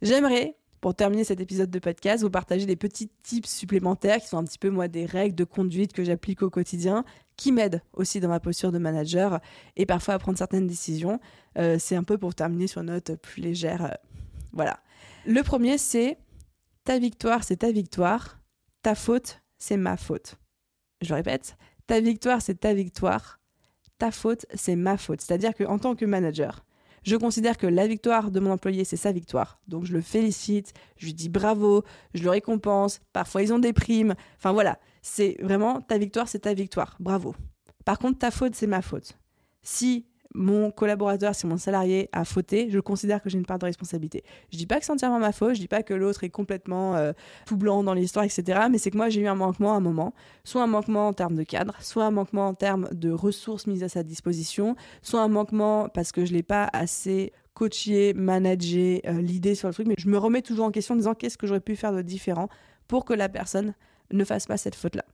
J'aimerais, pour terminer cet épisode de podcast, vous partager des petits tips supplémentaires qui sont un petit peu, moi, des règles de conduite que j'applique au quotidien, qui m'aident aussi dans ma posture de manager et parfois à prendre certaines décisions. Euh, c'est un peu pour terminer sur une note plus légère. voilà. Le premier, c'est ta victoire, c'est ta victoire. Ta faute, c'est ma faute. Je répète, ta victoire, c'est ta victoire. Ta faute, c'est ma faute. C'est-à-dire qu'en tant que manager, je considère que la victoire de mon employé, c'est sa victoire. Donc je le félicite, je lui dis bravo, je le récompense. Parfois, ils ont des primes. Enfin voilà, c'est vraiment ta victoire, c'est ta victoire. Bravo. Par contre, ta faute, c'est ma faute. Si mon collaborateur, si mon salarié a fauté, je considère que j'ai une part de responsabilité. Je dis pas que c'est entièrement ma faute, je dis pas que l'autre est complètement euh, tout blanc dans l'histoire, etc. Mais c'est que moi j'ai eu un manquement à un moment, soit un manquement en termes de cadre, soit un manquement en termes de ressources mises à sa disposition, soit un manquement parce que je l'ai pas assez coaché, managé, euh, l'idée sur le truc. Mais je me remets toujours en question en disant qu'est-ce que j'aurais pu faire de différent pour que la personne ne fasse pas cette faute-là.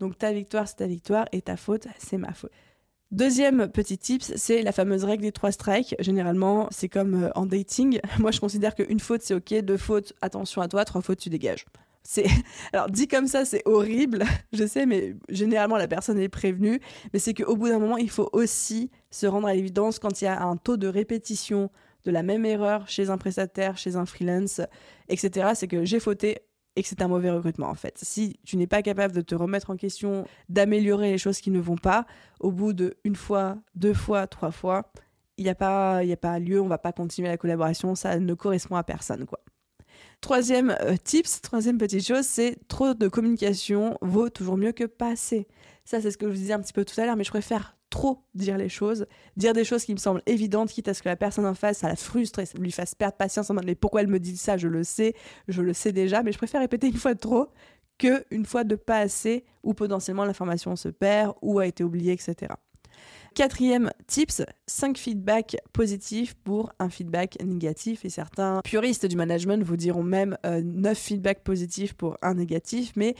Donc ta victoire, c'est ta victoire et ta faute, c'est ma faute. Deuxième petit tips, c'est la fameuse règle des trois strikes. Généralement, c'est comme euh, en dating. Moi, je considère qu'une faute, c'est OK. Deux fautes, attention à toi. Trois fautes, tu dégages. C'est alors dit comme ça, c'est horrible, je sais, mais généralement la personne est prévenue. Mais c'est qu'au bout d'un moment, il faut aussi se rendre à l'évidence quand il y a un taux de répétition de la même erreur chez un prestataire, chez un freelance, etc. C'est que j'ai fauté, et que c'est un mauvais recrutement en fait. Si tu n'es pas capable de te remettre en question, d'améliorer les choses qui ne vont pas, au bout de une fois, deux fois, trois fois, il n'y a pas, il a pas lieu, on va pas continuer la collaboration, ça ne correspond à personne quoi. Troisième euh, tips, troisième petite chose, c'est trop de communication vaut toujours mieux que pas assez. Ça, c'est ce que je vous disais un petit peu tout à l'heure, mais je préfère trop dire les choses, dire des choses qui me semblent évidentes, quitte à ce que la personne en face, ça la frustre et ça lui fasse perdre patience en mode mais pourquoi elle me dit ça, je le sais, je le sais déjà, mais je préfère répéter une fois de trop que une fois de pas assez, où potentiellement l'information se perd ou a été oubliée, etc. Quatrième tips, 5 feedbacks positifs pour un feedback négatif. Et certains puristes du management vous diront même 9 euh, feedbacks positifs pour un négatif. Mais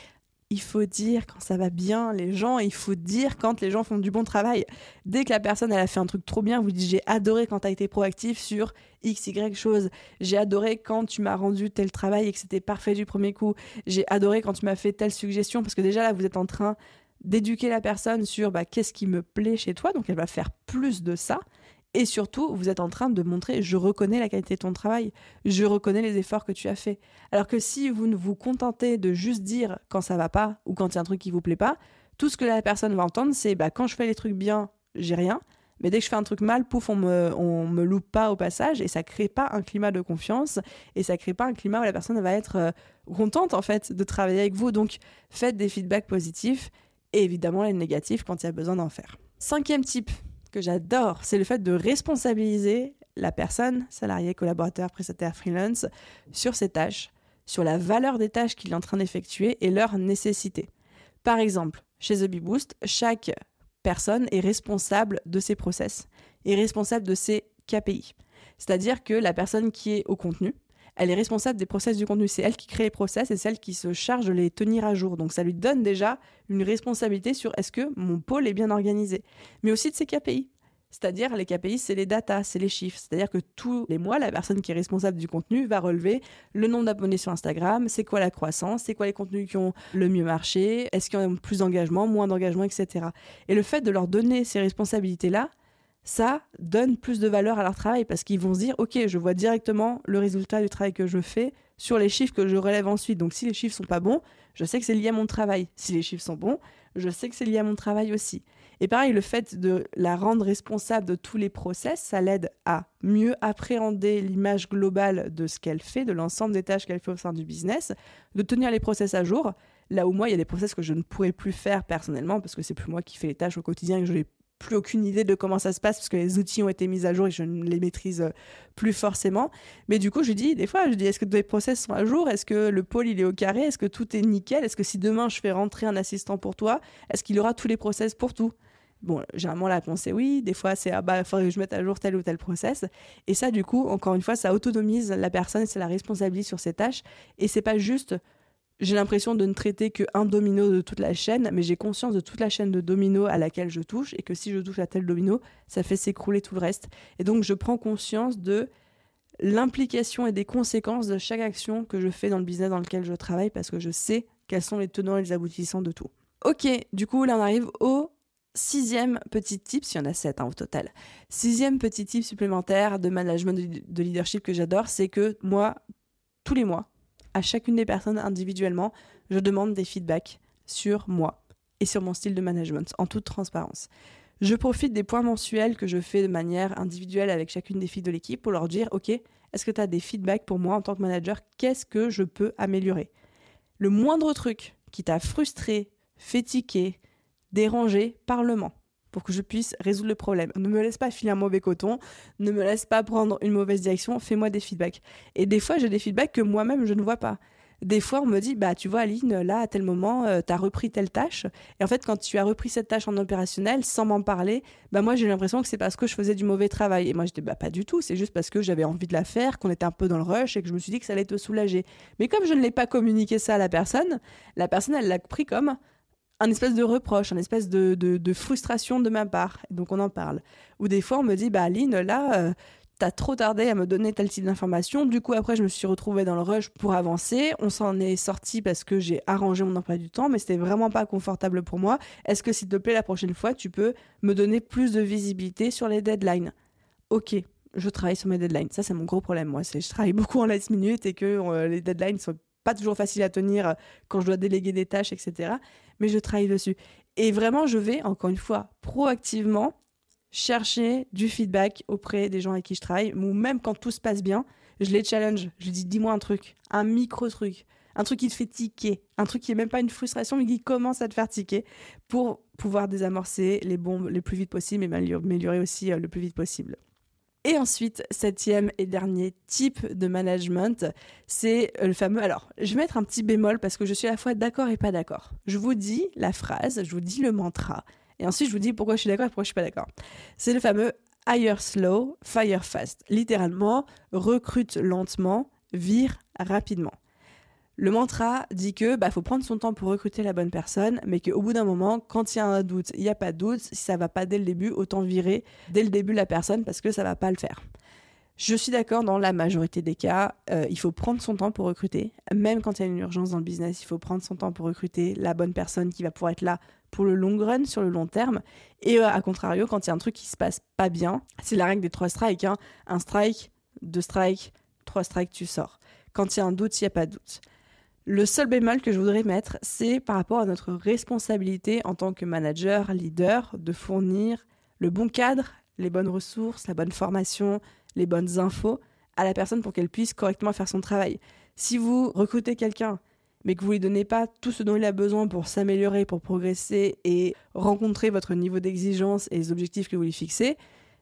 il faut dire quand ça va bien, les gens, il faut dire quand les gens font du bon travail. Dès que la personne, a fait un truc trop bien, vous dites j'ai adoré quand tu as été proactif sur X, Y chose. J'ai adoré quand tu m'as rendu tel travail et que c'était parfait du premier coup. J'ai adoré quand tu m'as fait telle suggestion parce que déjà là, vous êtes en train d'éduquer la personne sur bah, qu'est-ce qui me plaît chez toi. Donc elle va faire plus de ça. Et surtout, vous êtes en train de montrer, je reconnais la qualité de ton travail, je reconnais les efforts que tu as faits. Alors que si vous ne vous contentez de juste dire quand ça va pas ou quand il y a un truc qui vous plaît pas, tout ce que la personne va entendre, c'est bah, quand je fais les trucs bien, j'ai rien. Mais dès que je fais un truc mal, pouf, on me, on me loupe pas au passage et ça crée pas un climat de confiance et ça crée pas un climat où la personne va être euh, contente en fait de travailler avec vous. Donc faites des feedbacks positifs et évidemment les négatifs quand il y a besoin d'en faire. Cinquième type j'adore, c'est le fait de responsabiliser la personne, salarié, collaborateur, prestataire, freelance, sur ses tâches, sur la valeur des tâches qu'il est en train d'effectuer et leur nécessité. Par exemple, chez The Bee Boost, chaque personne est responsable de ses process, est responsable de ses KPI. C'est-à-dire que la personne qui est au contenu, elle est responsable des process du contenu. C'est elle qui crée les process et c'est elle qui se charge de les tenir à jour. Donc ça lui donne déjà une responsabilité sur est-ce que mon pôle est bien organisé, mais aussi de ses KPI. C'est-à-dire, les KPI, c'est les datas, c'est les chiffres. C'est-à-dire que tous les mois, la personne qui est responsable du contenu va relever le nombre d'abonnés sur Instagram, c'est quoi la croissance, c'est quoi les contenus qui ont le mieux marché, est-ce qu'il y a plus d'engagement, moins d'engagement, etc. Et le fait de leur donner ces responsabilités-là, ça donne plus de valeur à leur travail parce qu'ils vont se dire, OK, je vois directement le résultat du travail que je fais sur les chiffres que je relève ensuite. Donc si les chiffres sont pas bons, je sais que c'est lié à mon travail. Si les chiffres sont bons, je sais que c'est lié à mon travail aussi. Et pareil, le fait de la rendre responsable de tous les process, ça l'aide à mieux appréhender l'image globale de ce qu'elle fait, de l'ensemble des tâches qu'elle fait au sein du business, de tenir les process à jour. Là où moi, il y a des process que je ne pourrais plus faire personnellement parce que c'est plus moi qui fais les tâches au quotidien et que je n'ai plus aucune idée de comment ça se passe parce que les outils ont été mis à jour et je ne les maîtrise euh, plus forcément. Mais du coup, je dis des fois, je dis est-ce que les process sont à jour? Est-ce que le pôle il est au carré? Est-ce que tout est nickel? Est-ce que si demain je fais rentrer un assistant pour toi, est-ce qu'il aura tous les process pour tout? Bon, généralement la réponse est oui. Des fois, c'est ah bah il faudrait que je mette à jour tel ou tel process. Et ça, du coup, encore une fois, ça autonomise la personne, c'est la responsabilité sur ses tâches. Et c'est pas juste j'ai l'impression de ne traiter qu'un domino de toute la chaîne, mais j'ai conscience de toute la chaîne de dominos à laquelle je touche et que si je touche à tel domino, ça fait s'écrouler tout le reste. Et donc je prends conscience de l'implication et des conséquences de chaque action que je fais dans le business dans lequel je travaille parce que je sais quels sont les tenants et les aboutissants de tout. Ok, du coup là on arrive au Sixième petit tip, s'il y en a sept hein, au total. Sixième petit tip supplémentaire de management de leadership que j'adore, c'est que moi, tous les mois, à chacune des personnes individuellement, je demande des feedbacks sur moi et sur mon style de management, en toute transparence. Je profite des points mensuels que je fais de manière individuelle avec chacune des filles de l'équipe pour leur dire, OK, est-ce que tu as des feedbacks pour moi en tant que manager? Qu'est-ce que je peux améliorer? Le moindre truc qui t'a frustré, fait tiquer, dérangé, parlement pour que je puisse résoudre le problème. Ne me laisse pas filer un mauvais coton, ne me laisse pas prendre une mauvaise direction, fais-moi des feedbacks. Et des fois, j'ai des feedbacks que moi-même, je ne vois pas. Des fois, on me dit, bah, tu vois, Aline, là, à tel moment, euh, tu as repris telle tâche. Et en fait, quand tu as repris cette tâche en opérationnel, sans m'en parler, bah, moi, j'ai l'impression que c'est parce que je faisais du mauvais travail. Et moi, je dis, bah, pas du tout. C'est juste parce que j'avais envie de la faire, qu'on était un peu dans le rush et que je me suis dit que ça allait te soulager. Mais comme je ne l'ai pas communiqué ça à la personne, la personne, elle l'a pris comme, un espèce de reproche, un espèce de, de, frustration de ma part. Donc on en parle. Ou des fois on me dit, bah Aline, là, euh, t'as trop tardé à me donner tel type d'information. Du coup après je me suis retrouvée dans le rush pour avancer. On s'en est sorti parce que j'ai arrangé mon emploi du temps, mais c'était vraiment pas confortable pour moi. Est-ce que s'il te plaît la prochaine fois tu peux me donner plus de visibilité sur les deadlines? Ok, je travaille sur mes deadlines. Ça, c'est mon gros problème, moi. Je travaille beaucoup en last minute et que euh, les deadlines sont pas toujours faciles à tenir quand je dois déléguer des tâches, etc mais je travaille dessus. Et vraiment, je vais, encore une fois, proactivement chercher du feedback auprès des gens avec qui je travaille, ou même quand tout se passe bien, je les challenge. Je dis, dis-moi un truc, un micro-truc, un truc qui te fait tiquer, un truc qui n'est même pas une frustration, mais qui commence à te faire tiquer, pour pouvoir désamorcer les bombes le plus vite possible et m'améliorer aussi euh, le plus vite possible. Et ensuite, septième et dernier type de management, c'est le fameux. Alors, je vais mettre un petit bémol parce que je suis à la fois d'accord et pas d'accord. Je vous dis la phrase, je vous dis le mantra, et ensuite je vous dis pourquoi je suis d'accord et pourquoi je suis pas d'accord. C'est le fameux hire slow, fire fast. Littéralement, recrute lentement, vire rapidement. Le mantra dit que bah faut prendre son temps pour recruter la bonne personne, mais qu'au bout d'un moment, quand il y a un doute, il n'y a pas de doute. Si ça va pas dès le début, autant virer dès le début la personne parce que ça va pas le faire. Je suis d'accord dans la majorité des cas, euh, il faut prendre son temps pour recruter. Même quand il y a une urgence dans le business, il faut prendre son temps pour recruter la bonne personne qui va pouvoir être là pour le long run, sur le long terme. Et euh, à contrario, quand il y a un truc qui se passe pas bien, c'est la règle des trois strikes. Hein. Un strike, deux strikes, trois strikes, tu sors. Quand il y a un doute, il n'y a pas de doute. Le seul bémol que je voudrais mettre, c'est par rapport à notre responsabilité en tant que manager, leader, de fournir le bon cadre, les bonnes ressources, la bonne formation, les bonnes infos à la personne pour qu'elle puisse correctement faire son travail. Si vous recrutez quelqu'un, mais que vous lui donnez pas tout ce dont il a besoin pour s'améliorer, pour progresser et rencontrer votre niveau d'exigence et les objectifs que vous lui fixez,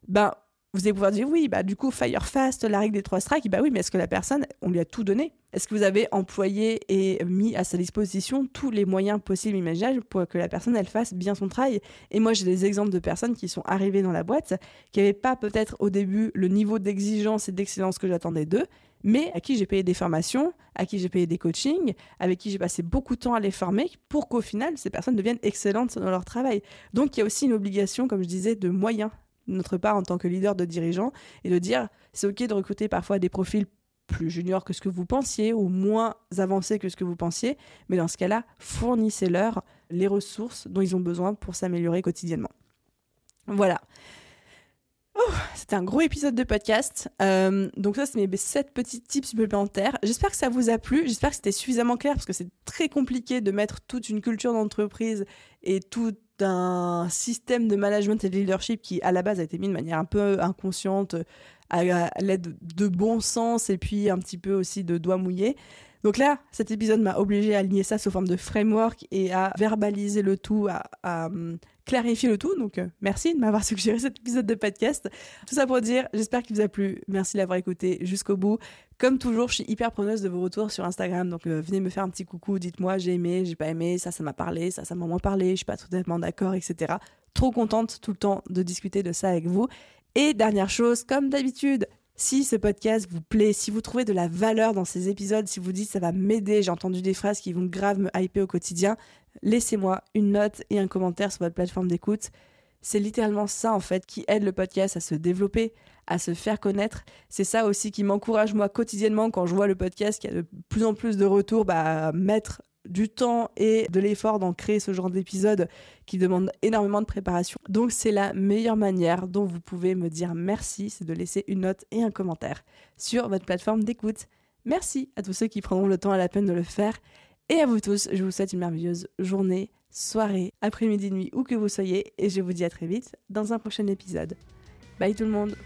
ben vous allez pouvoir dire oui, bah du coup fire fast, la règle des trois strikes, bah oui, mais est-ce que la personne, on lui a tout donné? Est-ce que vous avez employé et mis à sa disposition tous les moyens possibles imaginables pour que la personne elle fasse bien son travail? Et moi j'ai des exemples de personnes qui sont arrivées dans la boîte qui n'avaient pas peut-être au début le niveau d'exigence et d'excellence que j'attendais d'eux, mais à qui j'ai payé des formations, à qui j'ai payé des coachings, avec qui j'ai passé beaucoup de temps à les former pour qu'au final ces personnes deviennent excellentes dans leur travail. Donc il y a aussi une obligation, comme je disais, de moyens notre part en tant que leader de dirigeant et de dire c'est ok de recruter parfois des profils plus juniors que ce que vous pensiez ou moins avancés que ce que vous pensiez, mais dans ce cas-là, fournissez-leur les ressources dont ils ont besoin pour s'améliorer quotidiennement. Voilà. Oh, c'était un gros épisode de podcast. Euh, donc ça, c'est mes 7 petits tips supplémentaires. J'espère que ça vous a plu. J'espère que c'était suffisamment clair parce que c'est très compliqué de mettre toute une culture d'entreprise et tout un système de management et de leadership qui, à la base, a été mis de manière un peu inconsciente, à l'aide de bon sens et puis un petit peu aussi de doigts mouillés. Donc là, cet épisode m'a obligé à aligner ça sous forme de framework et à verbaliser le tout, à, hum, clarifier le tout. Donc euh, merci de m'avoir suggéré cet épisode de podcast. Tout ça pour dire, j'espère qu'il vous a plu. Merci de l'avoir écouté jusqu'au bout. Comme toujours, je suis hyper preneuse de vos retours sur Instagram. Donc euh, venez me faire un petit coucou, dites-moi j'ai aimé, j'ai pas aimé, ça ça m'a parlé, ça ça m'a moins parlé, je suis pas totalement d'accord, etc. Trop contente tout le temps de discuter de ça avec vous. Et dernière chose, comme d'habitude, si ce podcast vous plaît, si vous trouvez de la valeur dans ces épisodes, si vous dites ça va m'aider, j'ai entendu des phrases qui vont grave me hyper au quotidien, laissez-moi une note et un commentaire sur votre plateforme d'écoute. C'est littéralement ça en fait qui aide le podcast à se développer, à se faire connaître. C'est ça aussi qui m'encourage moi quotidiennement quand je vois le podcast qui a de plus en plus de retours bah, à mettre du temps et de l'effort d'en créer ce genre d'épisode qui demande énormément de préparation. Donc c'est la meilleure manière dont vous pouvez me dire merci, c'est de laisser une note et un commentaire sur votre plateforme d'écoute. Merci à tous ceux qui prendront le temps à la peine de le faire. Et à vous tous, je vous souhaite une merveilleuse journée, soirée, après-midi, nuit, où que vous soyez. Et je vous dis à très vite dans un prochain épisode. Bye tout le monde